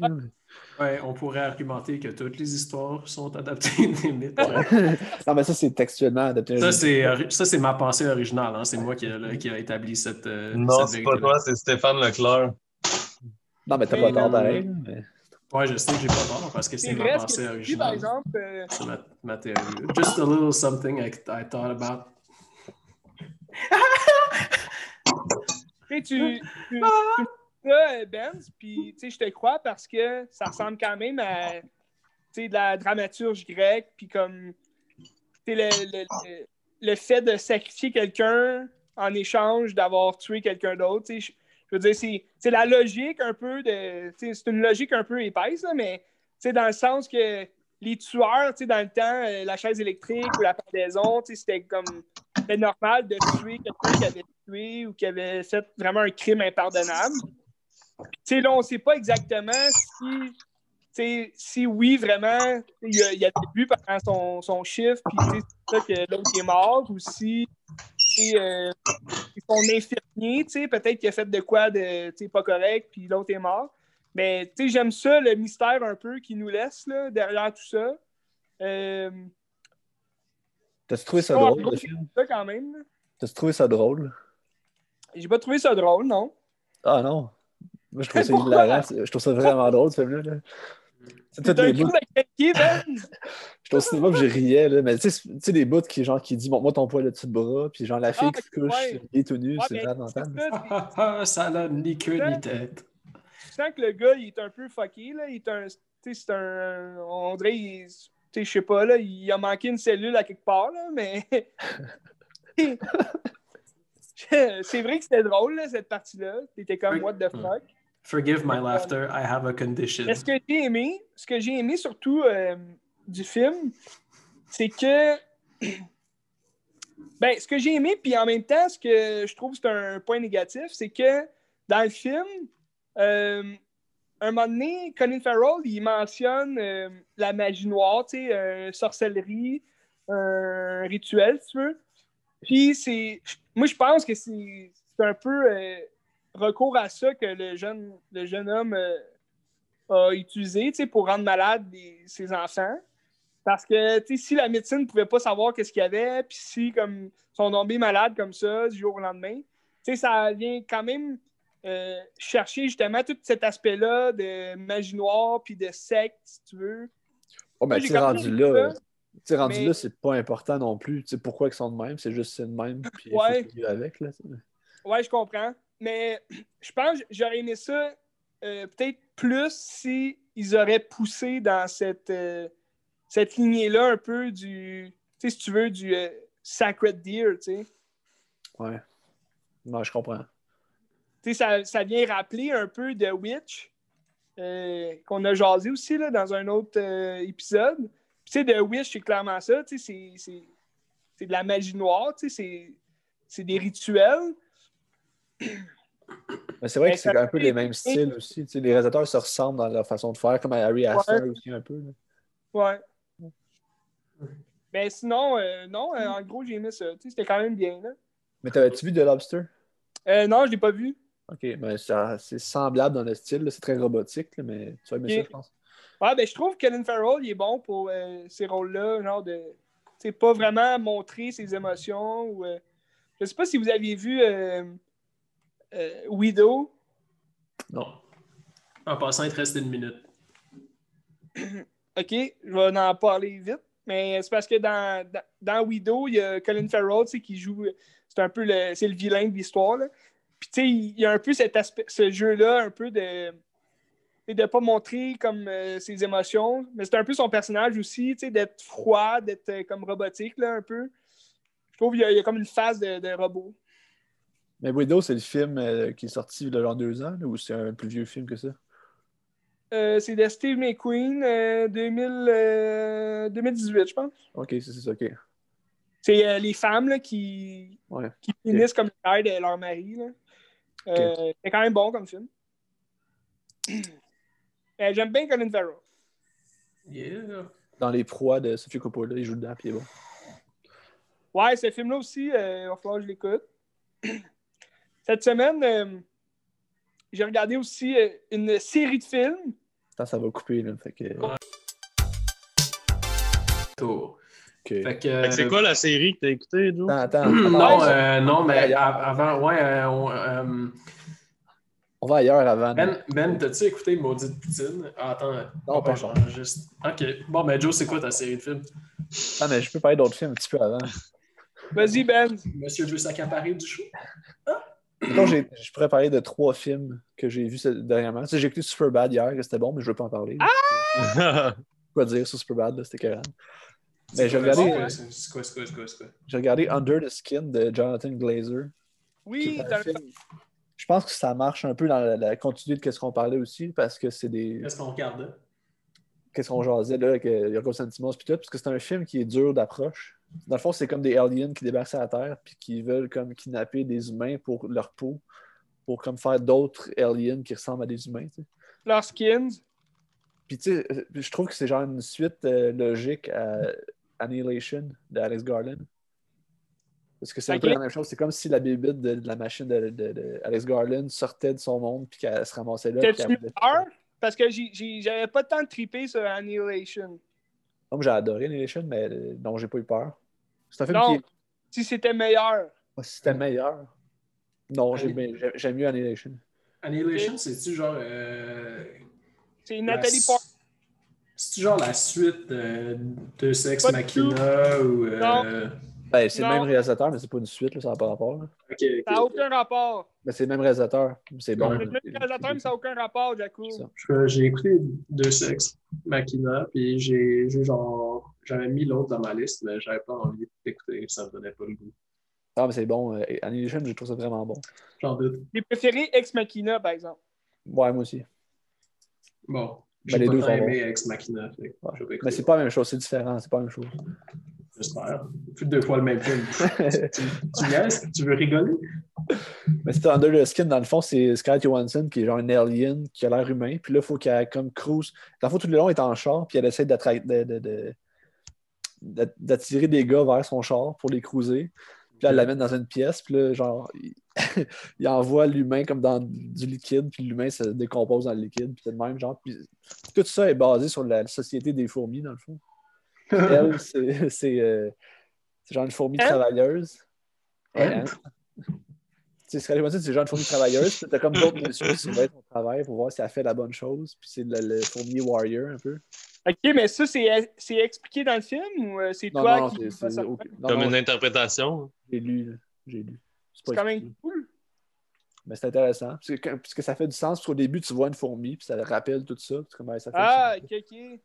Ouais, on pourrait argumenter que toutes les histoires sont adaptées des mythes. non, mais ça, c'est textuellement adapté. Ça, c'est ça, c'est ma pensée originale. hein. C'est moi qui a, là, qui a établi cette. euh, Non, cette c'est pas toi, c'est Stéphane Leclerc. Non, mais t'as Mais pas tort non. pareil. mais- Ouais, je sais que j'ai pas tort parce que c'est C'est ma pensée dis, par originale. exemple. euh, C'est ma, ma théorie. Just a little something I, I thought about. Tu sais, tu, tu, tu fais ça, euh, Benz, je te crois parce que ça ressemble quand même à de la dramaturge grecque, puis comme le, le, le, le fait de sacrifier quelqu'un en échange d'avoir tué quelqu'un d'autre. Je, veux dire, c'est la logique un peu de. C'est une logique un peu épaisse, là, mais dans le sens que les tueurs, dans le temps, euh, la chaise électrique ou la pendaison, c'était comme c'était normal de tuer quelqu'un qui avait tué ou qui avait fait vraiment un crime impardonnable. Là, on ne sait pas exactement si, si oui, vraiment, il y a, il y a des buts pendant son, son chiffre, puis c'est ça que l'autre est mort, ou si c'est euh, c'est son infirmier, peut-être qu'il a fait de quoi de pas correct, puis l'autre est mort. Mais j'aime ça, le mystère un peu qu'il nous laisse là, derrière tout ça. Euh, T'as-tu trouvé ça drôle, le film? ça quand même. T'as-tu trouvé ça drôle? J'ai pas trouvé ça drôle, non. Ah non. Moi, je trouve ça Pourquoi? hilarant. c'est- Je trouve ça vraiment drôle, ce film-là. là. C'est toutes les un bouts. coup de craquer, Ben. J'étais au cinéma, puis je riais, là. Mais tu sais, les bouts qui, genre, qui dit Montre-moi ton poids là-dessus de bras, puis genre la fille Ah, qui se couche, ouais. il est tout nu, Ouais, c'est mais vraiment c'est entendre. ça, ça n'a ni queue ni tête. tu sens que le gars, il est un peu fucké, là. Il est un. Tu sais, c'est un. On dirait, il- tu sais, je sais pas, là, il a manqué une cellule à quelque part, là, mais. c'est vrai que c'était drôle, là, cette partie-là. T'étais comme, what the fuck. Forgive my laughter, I have a condition. Mais ce que j'ai aimé, ce que j'ai aimé surtout euh, du film, c'est que. Ben, ce que j'ai aimé, puis en même temps, ce que je trouve c'est un point négatif, c'est que dans le film, euh, un moment donné, Colin Farrell, il mentionne euh, la magie noire, tu sais, euh, sorcellerie, un rituel, si tu veux. Puis c'est. Moi, je pense que c'est un peu recours à ça que le jeune, le jeune homme euh, a utilisé pour rendre malade des- ses enfants. Parce que si la médecine ne pouvait pas savoir qu'est-ce qu'il y avait, puis si comme ils sont tombés malades comme ça du jour au lendemain, ça vient quand même euh, chercher justement tout cet aspect-là de magie noire puis de secte, si tu veux. Oh, ben, tu rendu là, rendu mais- là, c'est pas important non plus. Tu sais pourquoi ils sont de même, c'est juste c'est de même, puis il Ouais. faut avec, là. Ouais, je comprends. Mais je pense que j'aurais aimé ça euh, peut-être plus si ils auraient poussé dans cette, euh, cette lignée-là un peu du, si tu veux, du euh, Sacred Deer, tu sais. Ouais. Non, je comprends. Tu sais, ça, ça vient rappeler un peu de Witch, qu'on a jasé aussi là, dans un autre épisode. Tu sais, The Witch, c'est clairement ça. Tu sais, c'est- de la magie noire. Tu sais, c'est des rituels. Mais c'est vrai Mais que c'est un peu les mêmes styles aussi. tu sais, les réalisateurs se ressemblent dans leur façon de faire, comme à Harry Astor Ouais. aussi un peu. là. Ouais. Mais sinon, euh, non, euh, en gros, j'ai aimé ça. Tu sais, C'était quand même bien. Là. Mais t'avais-tu vu The Lobster? Euh, non, je l'ai pas vu. Ok, ben ça- c'est semblable dans le style, c'est très robotique, là, mais tu vas aimer Ok. ça, je pense. Ouais, ben, je trouve que Colin Farrell, il est bon pour euh, ces rôles-là, genre de. Tu sais, pas vraiment montrer ses émotions. Ou, Je sais pas si vous aviez vu euh, Widow? Non. En passant, il te reste une minute. OK, je vais en parler vite. Mais c'est parce que dans, dans, dans Widow, il y a Colin Farrell tu sais, qui joue. C'est un peu le, c'est le vilain de l'histoire. là. Puis tu sais, il y a un peu cet aspect, ce jeu-là, un peu de de ne pas montrer comme euh, ses émotions. Mais c'est un peu son personnage aussi, tu sais, d'être froid, d'être euh, comme robotique, là, un peu. Je trouve qu'il y, a- il y a comme une phase de, de robot. Mais Widow, c'est le film euh, qui est sorti il y a genre deux ans, là, ou c'est un plus vieux film que ça? Euh, c'est de Steve McQueen, euh, 2000, euh, 2018, je pense. Ok, c'est c'est ça, ok. C'est euh, les femmes là, qui, Ouais. qui finissent comme le père de leur mari. là. Euh, C'est quand même bon comme film. Euh, J'aime bien Colin Farrell. Yeah. Dans les proies de Sophie Coppola, il joue dedans, puis il est bon. Ouais, ce film-là aussi, euh, il va falloir que je l'écoute. Cette semaine, euh, j'ai regardé aussi euh, une série de films. Attends, ça va couper, là. Fait que. Tour. ok. Fait que, c'est quoi la série que t'as écoutée, Joe? Attends, attends. non, euh, non, mais avant, ouais, euh, on, euh, On va ailleurs avant. Ben, ben t'as-tu écouté Maudite Poutine? Ah, attends, Non, pas ouais, j'enregistre. Ok, bon, ben Joe, c'est quoi ta série de films? Ah, mais je peux parler d'autres films un petit peu avant. Vas-y, Ben. Monsieur veut s'accaparer du show? Mettons, j'ai- je pourrais parler de trois films que j'ai vus dernièrement. Tu sais, j'ai écouté Superbad hier, que c'était bon, mais je ne veux pas en parler. Ah! Quoi dire sur Superbad, c'était carré. C'est Mais j'ai regardé, Under the Skin de Jonathan Glazer. Oui, Je pense que ça marche un peu dans la, la continuité de ce qu'on parlait aussi, parce que c'est des. Qu'est-ce qu'on regarde là? Qu'est-ce qu'on jasait là avec euh, Yorgos Lanthimos puis tout, parce que c'est un film qui est dur d'approche. Dans le fond, c'est comme des aliens qui débarquent la Terre puis qui veulent comme kidnapper des humains pour leur peau, pour comme faire d'autres aliens qui ressemblent à des humains. tu sais. leurs skins. Puis tu sais, je trouve que c'est genre une suite euh, logique à Annihilation de Alex Garland. Parce que c'est un peu la même chose. C'est comme si la bébite de, de la machine de, de- de Alex Garland sortait de son monde puis qu'elle se ramassait là. T'as-tu peur? Parce que j'avais pas tant de triper sur Annihilation. Donc j'ai adoré Annihilation, mais euh, non, j'ai pas eu peur. C'est un film Non. qui. Si c'était meilleur. Ah, si c'était meilleur. Non, j'aime mieux Annihilation. Annihilation, c'est-tu genre. Euh, C'est Nathalie Portman. C'est-tu genre la suite euh, de Sex Machina ou. euh, Non. Ben, c'est le même réalisateur, mais c'est pas une suite, là, ça n'a pas rapport. Ça n'a aucun rapport. Mais c'est le même réalisateur. C'est bon. C'est le même réalisateur, mais ça n'a aucun rapport, Jaco. J'ai écouté deux Sex Machina, puis j'ai genre. J'avais mis l'autre dans ma liste, mais j'avais pas envie d'écouter, ça me donnait pas le goût. Ah, mais c'est bon. Euh, Annihilation, je trouve ça vraiment bon. J'en doute. J'ai préféré Ex Machina, par exemple. Ouais, moi aussi. Bon. Ben, J'ai les pas deux aimé Ex Machina. fait Ouais. Mais c'est pas la même chose, c'est différent, c'est pas la même chose. J'espère. Plus de deux fois le même film. tu, tu? Tu veux rigoler? mais c'est Under the Skin, dans le fond, c'est Scarlett Johansson qui est genre un alien qui a l'air humain. Puis là, il faut qu'elle comme cruise. Dans le fond, tout le long, elle est en char, puis elle essaie d'attra- de- de- de- de- d'attirer des gars vers son char pour les cruiser. Puis là, elle l'amène dans une pièce, puis là, genre, il, il envoie l'humain comme dans du liquide, puis l'humain se décompose dans le liquide, puis c'est le même genre. Puis tout ça est basé sur la société des fourmis, dans le fond. Elle, c'est euh, genre une fourmi travailleuse. Ouais. Tu sais, Scarlett Johansson, c'est genre une fourmi travailleuse, puis t'as comme d'autres messieurs qui surveillent son travail pour voir si elle fait la bonne chose, puis c'est le, le fourmi warrior un peu. Ok, mais ça, c'est c'est expliqué dans le film ou euh, c'est toi non, qui. c'est- ça? Comme non, une interprétation. j'ai lu, là. j'ai lu. C'est quand même cool. Mais c'est intéressant. Parce que, quand- parce que ça fait du sens. Parce qu'au début, tu vois une fourmi, puis ça te rappelle tout ça. ça fait Ah, du ok, ok.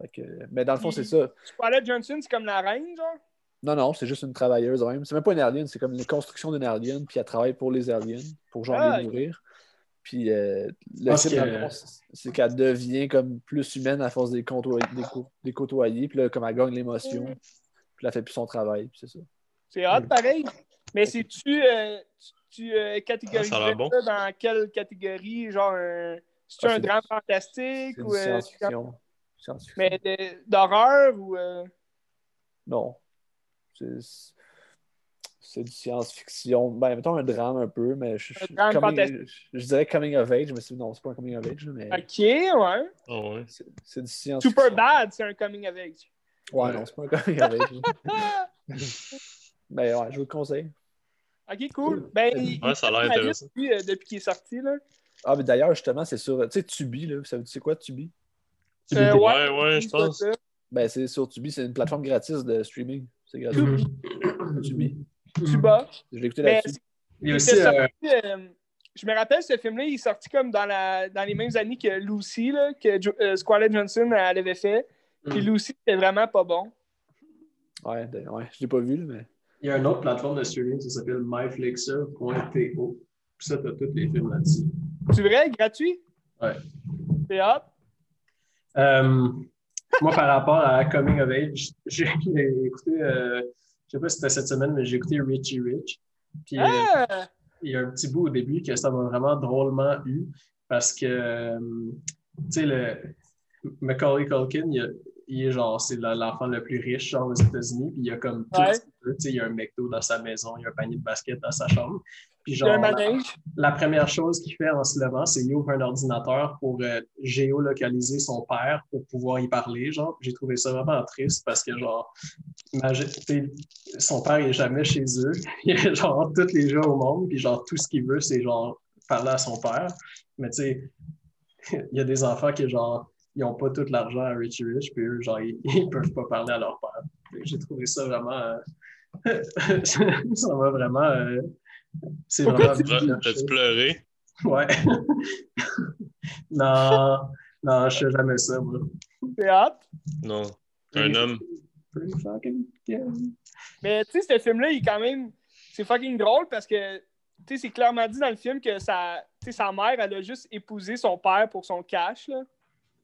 Fait que- mais dans le fond, c'est ça. Scarlett Johnson, c'est comme la reine, genre? Non, non, c'est juste une travailleuse même. C'est même pas une alien, c'est comme une construction d'une alien, puis elle travaille pour les aliens, pour genre Ah, les ok. nourrir. Puis euh, le que- c'est- qu'elle devient comme plus humaine à force des, côtoyer, des, co- des côtoyer, puis là, comme elle gagne l'émotion, puis elle fait plus son travail, puis c'est ça. C'est hot, pareil. Mais c'est-tu. Euh, tu tu, euh, catégorises Ah, ça bon. ça dans quelle catégorie? Genre, un- c'est-tu Ah, un drame fantastique C'est ou. euh, science-fiction. Science-fiction. mais d'horreur ou. euh, Non. C'est du science-fiction. Ben, mettons un drame un peu, mais je, Un drame coming- je, je dirais coming of age, mais c'est- non, c'est pas un coming of age, mais Ok, ouais. Ah ouais. c'est du science-fiction. Super bad, c'est un coming of age. Ouais, non, c'est pas un coming of age. mais ouais, je vous le conseille. Ok, cool. Ben, il, Ouais, ça a l'air intéressant. euh, depuis qu'il est sorti, là. Ah, mais d'ailleurs, justement, c'est sur. Tu sais, Tubi, là. Ça veut dire c'est quoi, Tubi? Euh, Ouais, ouais, je pense. Ben, c'est sur Tubi, c'est une plateforme gratis de streaming. C'est gratuit. Tubi. Tu bats. Je l'ai écouté là-dessus. Il y a aussi. euh, euh, je me rappelle, ce film-là, il est sorti comme dans, la, dans les mêmes années que Lucy, là, que Jo- euh, Scarlett Johnson elle avait fait. Puis Mm. Lucy, c'était vraiment pas bon. Ouais, de- ouais, je l'ai pas vu, là, mais. Il y a une autre plateforme de streaming qui s'appelle myflixer.to. Puis ça, t'as tous les films là-dessus. C'est vrai, gratuit? Ouais. C'est hot. Euh, moi, par rapport à Coming of Age, j'ai écouté, euh, je sais pas si c'était cette semaine, mais j'ai écouté Richie Rich. Puis, euh, Ah! il y a un petit bout au début que ça m'a vraiment drôlement eu parce que, tu sais, le Macaulay Culkin, il, a- il est genre, c'est l'enfant le plus riche genre, aux États-Unis, puis il y a comme tout Ouais. Il y a un McDo dans sa maison, il y a un panier de basket dans sa chambre. Puis y a genre, la, la première chose qu'il fait en se levant, c'est qu'il ouvre un ordinateur pour euh, géolocaliser son père pour pouvoir y parler. Genre, j'ai trouvé ça vraiment triste parce que, genre, imagine, son père il est jamais chez eux. Il est genre tous les jours au monde, puis genre tout ce qu'il veut, c'est genre parler à son père. Mais tu sais, il y a des enfants qui, genre, ils n'ont pas tout l'argent à Richie Rich, puis eux, genre, ils, ils peuvent pas parler à leur père. J'ai trouvé ça vraiment. ça m'a vraiment. euh, c'est Pourquoi vraiment. T'as-tu pleuré? Ouais. non, non, je fais jamais ça, moi. C'est hot. Non. Un homme. Pretty fucking good. Mais tu sais, ce film-là, il est quand même. C'est fucking drôle parce que, tu sais, c'est clairement dit dans le film que sa, tu sais, sa mère, elle a juste épousé son père pour son cash, là.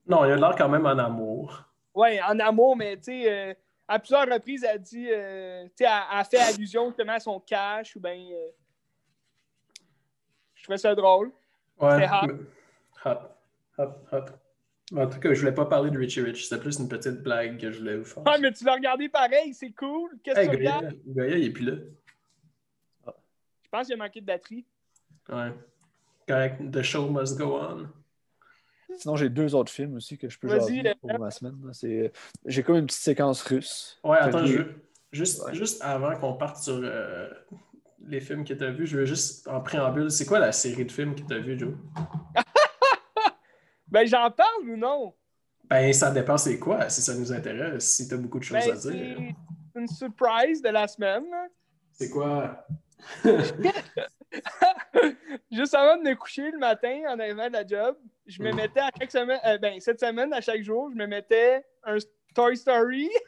Non, il a l'air quand même en amour. Ouais, en amour, mais tu sais, euh, à plusieurs reprises, elle dit, euh, tu sais, elle, elle fait allusion justement à son cash ou bien. euh, je trouvais ça drôle. Ouais. Mais- Hot. Hot, hot. En tout cas, je voulais pas parler de Richie Rich. C'était plus une petite blague que je voulais vous faire. Ah, mais tu l'as regardé pareil, c'est cool. Qu'est-ce que tu Goya, regardes? Goya, il est plus là. Je pense qu'il a manqué de batterie. Ouais. Correct. The show must go on. Sinon, j'ai deux autres films aussi que je peux Vas-y, jaser euh, pour ma semaine. C'est- J'ai comme une petite séquence russe. Ouais, attends, je, juste, Ouais. juste avant qu'on parte sur euh, les films que tu as vus, je veux juste, en préambule, c'est quoi la série de films que tu as vus, Joe? Ben, j'en parle ou non? Ben, ça dépend c'est quoi, si ça nous intéresse, si tu as beaucoup de choses Ben, à dire. c'est une surprise de la semaine. C'est quoi? Juste avant de me coucher le matin en arrivant de la job, je me mettais à chaque semaine, euh, ben, cette semaine, à chaque jour, je me mettais un Toy Story.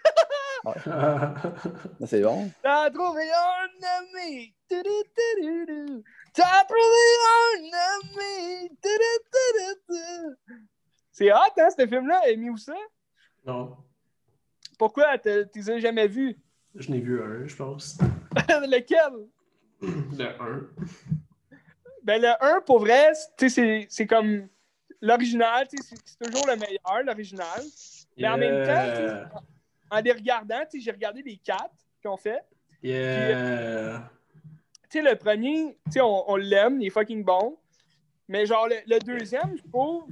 C'est bon. T'as trouvé un ami! T'as trouvé un ami! C'est hot, hein, ce film-là? Amy où ça? non, Pourquoi? Tu les as jamais vus? je n'ai vu un, je pense. Lequel? Le 1. Ben, le 1, pour vrai, c'est- comme l'original, c'est toujours le meilleur, l'original. Mais en même Yeah. En les regardant, j'ai regardé les quatre qu'ils ont fait. Yeah. Tu sais, le premier, on, on l'aime, il est fucking bon. Mais genre, le, le deuxième, je trouve,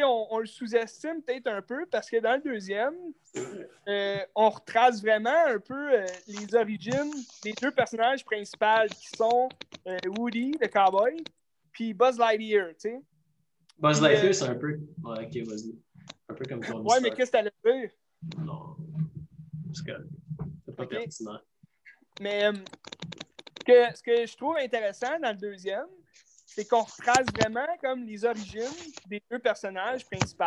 on, on le sous-estime peut-être un peu parce que dans le deuxième, euh, on retrace vraiment un peu euh, les origines des deux personnages principaux qui sont euh, Woody, le cowboy, puis Buzz Lightyear, tu sais. Buzz Lightyear, c'est un peu. Ouais, ok, vas-y. Un peu comme ton Ouais, mais qu'est-ce que t'allais dire? Non. C'est correct. C'est pas pertinent. Mais que, ce que je trouve intéressant dans le deuxième, c'est qu'on retrace vraiment comme les origines des deux personnages principaux.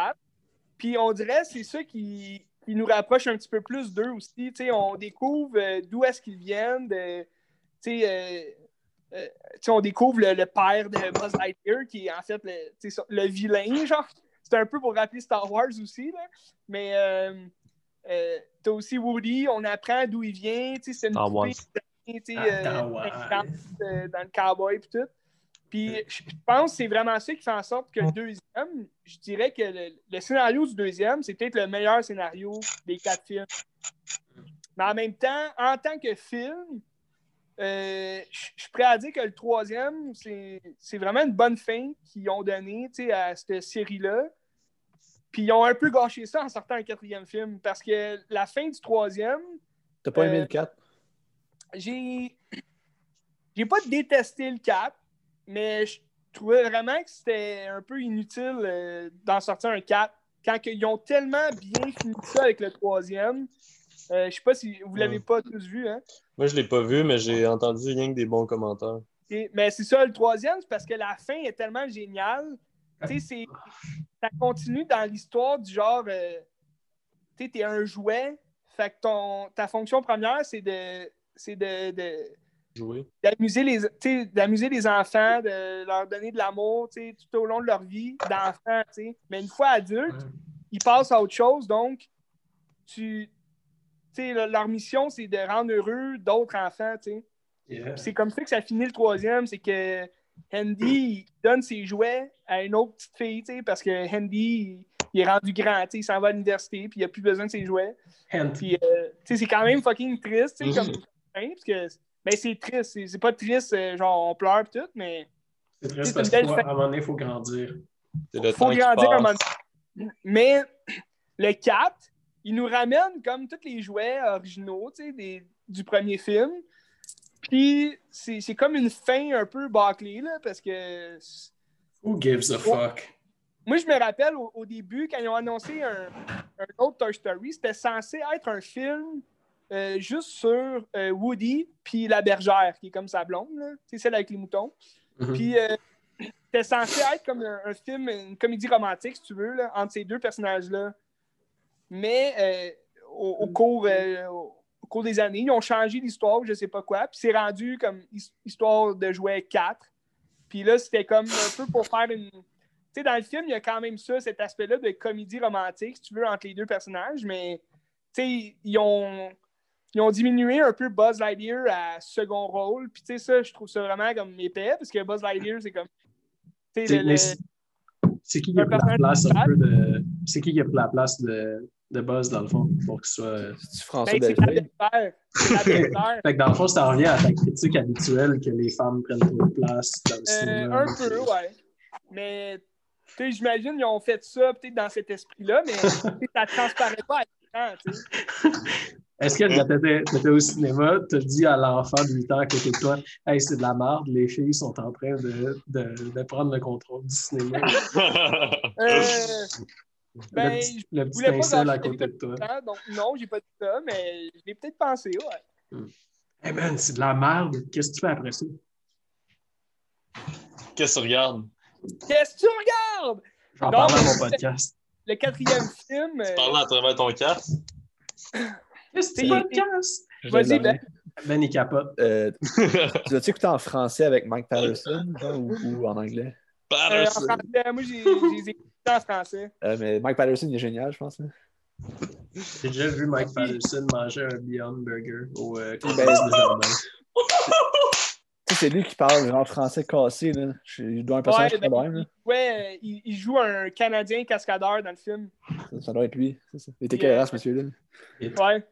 Puis on dirait que c'est ça qui, qui nous rapproche un petit peu plus d'eux aussi. Tu sais, on découvre euh, d'où est-ce qu'ils viennent. de- tu sais, euh, euh, on découvre le, le père de Buzz Lightyear qui est en fait le, le vilain, genre. C'est un peu pour rappeler Star Wars aussi, là. Mais euh, euh, t'as aussi Woody, on apprend d'où il vient. tu sais, C'est une Star Wars. poupée, tu sais, Ah, Star Wars. 50, dans le cowboy et tout. Puis je pense que c'est vraiment ça qui fait en sorte que le deuxième, je dirais que le, le scénario du deuxième, c'est peut-être le meilleur scénario des quatre films. Mais en même temps, en tant que film, euh, je suis prêt à dire que le troisième, c'est vraiment une bonne fin qu'ils ont donnée à cette série-là. Puis ils ont un peu gâché ça en sortant un quatrième film. Parce que la fin du troisième, T'as pas aimé Euh, le 4? j'ai j'ai pas détesté le 4, mais je trouvais vraiment que c'était un peu inutile euh, d'en sortir un 4 quand ils ont tellement bien fini ça avec le troisième. Euh, je sais pas si vous l'avez pas tous vu, hein? Moi, je l'ai pas vu, mais j'ai entendu rien que des bons commentaires. Et- mais c'est ça, le troisième, c'est parce que la fin est tellement géniale. Tu sais, c'est- ça continue dans l'histoire du genre, euh, tu sais, t'es un jouet, fait que ton, ta fonction première, c'est de, c'est de, de, Jouer. d'amuser les, d'amuser les enfants, de leur donner de l'amour tout au long de leur vie d'enfant. Mais une fois adultes, ils passent à autre chose. Donc, tu, tu sais, le- leur mission, c'est de rendre heureux d'autres enfants. Yeah. C'est comme ça que ça finit le troisième, c'est que Andy il donne ses jouets à une autre petite fille, parce que Andy, il, est rendu grand, il s'en va à l'université, puis il a plus besoin de ses jouets. Puis, euh, c'est quand même fucking triste, sais, comme fin, parce que, ben, c'est triste, c'est pas triste, euh, genre, on pleure pis tout, mais C'est triste une parce qu'à un moment donné, il faut grandir. C'est le faut grandir un passe. moment donné. Mais le 4, il nous ramène comme tous les jouets originaux, tu sais, des- du premier film. Puis, c'est c'est comme une fin un peu bâclée, là, parce que Who gives a fuck? Moi, je me rappelle au, au début, quand ils ont annoncé un, un autre Toy Story, c'était censé être un film euh, juste sur euh, Woody puis la bergère, qui est comme sa blonde, c'est celle avec les moutons. Mhm. Puis euh, c'était censé être comme un, un film, une comédie romantique, si tu veux, là, entre ces deux personnages-là. Mais euh, au, au cours, euh, au, au cours des années, ils ont changé l'histoire, je sais pas quoi, puis c'est rendu comme his- histoire de jouer 4. Puis là, c'était comme un peu pour faire une. Tu sais, dans le film, il y a quand même ça, cet aspect-là de comédie romantique, si tu veux, entre les deux personnages, mais tu sais, ils ont, ils ont diminué un peu Buzz Lightyear à second rôle. Puis tu sais, ça, je trouve ça vraiment comme épais, parce que Buzz Lightyear, c'est comme. Tu sais, C'est- le- c'est- C'est qui qui a pris la place un peu de. C'est qui qui a pris la place de, de Buzz, dans le fond, pour qu'il soit. euh, C'est-tu François ben, c'est. C'est. Fait que dans le fond, ça revient à ta critique habituelle que les femmes prennent trop de place dans le Euh, un peu, ouais. Mais tu sais, j'imagine qu'ils ont fait ça peut-être dans cet esprit-là, mais ça transparaît pas à tu sais. Est-ce que quand t'étais t'étais au cinéma, t'as dit à l'enfant de 8 ans à côté de toi Hey, c'est de la merde, les filles sont en train de, de, de prendre le contrôle du cinéma. Euh, ben, le petit, le je petit pincel à côté de toi. Ah, Donc, non, j'ai pas dit ça, mais je l'ai peut-être pensé, ouais. Hey man, c'est de la merde. Qu'est-ce que tu fais après ça? Qu'est-ce que tu regardes? Qu'est-ce que tu regardes? J'en parle à mon podcast. Le quatrième film. euh, Parle à travers ton casque. C'est- tu podcast? Vas-y, Ben. Ben, il capote. Euh, tu l'as-tu écouté en français avec Mike Patterson genre, ou, ou en anglais? euh, en Patterson. français, moi, j'ai écoutés en français. Euh, mais Mike Patterson, il est génial, je pense. hein. J'ai déjà vu Mike Patterson manger un Beyond Burger au euh, Ben. Tu sais, c'est lui qui parle genre français cassé. Là. Je- Il doit un personnage Ouais, ben, problème. Là. Ouais, il, il joue un Canadien cascadeur dans le film. Ça, ça doit être lui. ça. Il était Yeah. quelle monsieur-là? Ouais.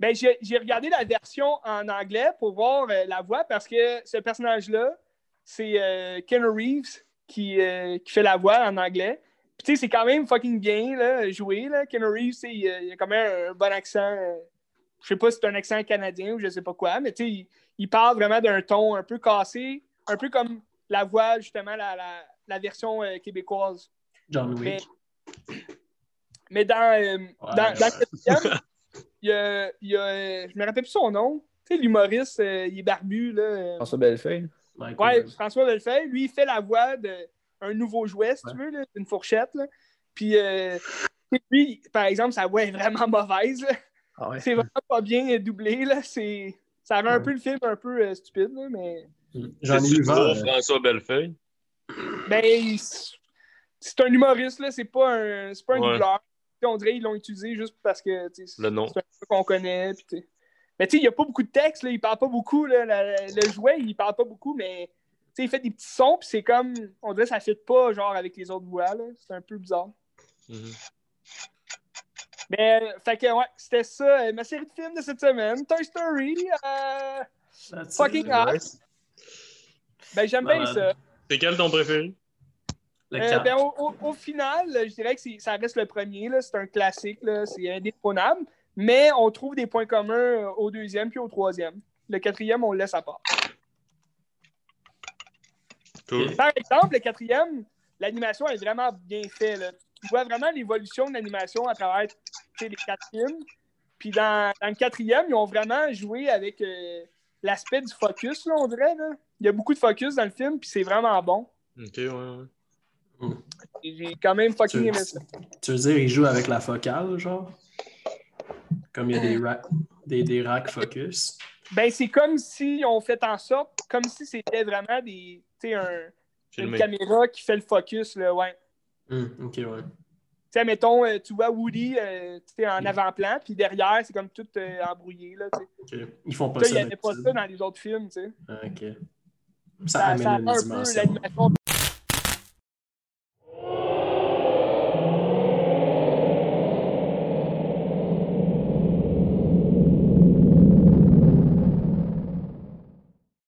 Ben, j'ai regardé la version en anglais pour voir euh, la voix parce que ce personnage-là, c'est euh, Ken Reeves qui, euh, qui fait la voix en anglais. Puis, tu sais, c'est quand même fucking bien là, joué. Là. Ken Reeves, il, a- il a quand même un bon accent. euh, je sais pas si c'est un accent canadien ou je sais pas quoi, mais tu sais, il, parle vraiment d'un ton un peu cassé, un peu comme la voix, justement, la, la, la version euh, québécoise. John Wick. Mais dans, euh, dans, dans il y a, il y a, euh, je me rappelle plus son nom. Tu sais, l'humoriste, euh, il est barbu, là. euh, François Bellefeuille. Mike Ouais. François Bellefeuille, lui, il fait la voix d'un nouveau jouet, si tu veux, là, d'une fourchette. Là. Puis, euh, lui, par exemple, sa voix est vraiment mauvaise. Ah ouais. C'est vraiment pas bien doublé. Là. C'est- Ça rend un peu le film un peu euh, stupide, là, mais J'en ai eu vent. euh, François Bellefeuille. ben, c'est un humoriste, là. c'est pas un, c'est pas un Ouais. doubleur. On dirait qu'ils l'ont utilisé juste parce que c'est un peu qu'on connaît. puis. Mais tu sais, il n'y a pas beaucoup de texte, là, il parle pas beaucoup. Là, La- le jouet, il parle pas beaucoup, mais tu sais, il fait des petits sons, puis c'est comme. On dirait que ça ne fit pas genre avec les autres voix. là. C'est un peu bizarre. Mhm. Mais, fait que, ouais, c'était ça, euh, ma série de films de cette semaine. Toy Story. euh, fucking hot. Ben, j'aime bien ça. C'est quel ton préféré? Euh, ben, au, au- au final, je dirais que ça reste le premier. là. C'est un classique. là. C'est indétrônable. Mais on trouve des points communs euh, au deuxième puis au troisième. Le quatrième, on le laisse à part. Cool. Par exemple, le quatrième, l'animation est vraiment bien faite. Tu vois vraiment l'évolution de l'animation à travers les quatre films. Puis dans, dans le quatrième, ils ont vraiment joué avec euh, l'aspect du focus, là, on dirait. Là. Il y a beaucoup de focus dans le film, puis c'est vraiment bon. Ok, ouais, ouais. J'ai quand même fucking Tu- aimé ça. Tu veux dire, il joue avec la focale, genre? Comme il y a des, ra- des, des racks focus. Ben, c'est comme si on fait en sorte, comme si c'était vraiment des, tu sais, un, une caméra qui fait le focus, là, ouais. Hum, ok, ouais. Tu sais, mettons, euh, tu vois Woody euh, en Mm. avant-plan, puis derrière, c'est comme tout euh, embrouillé, là. Ils font pas Là, il ça. n'y avait pas ça dans les autres films, tu sais. Ah, ok. Ça, Ça, ça a un peu l'animation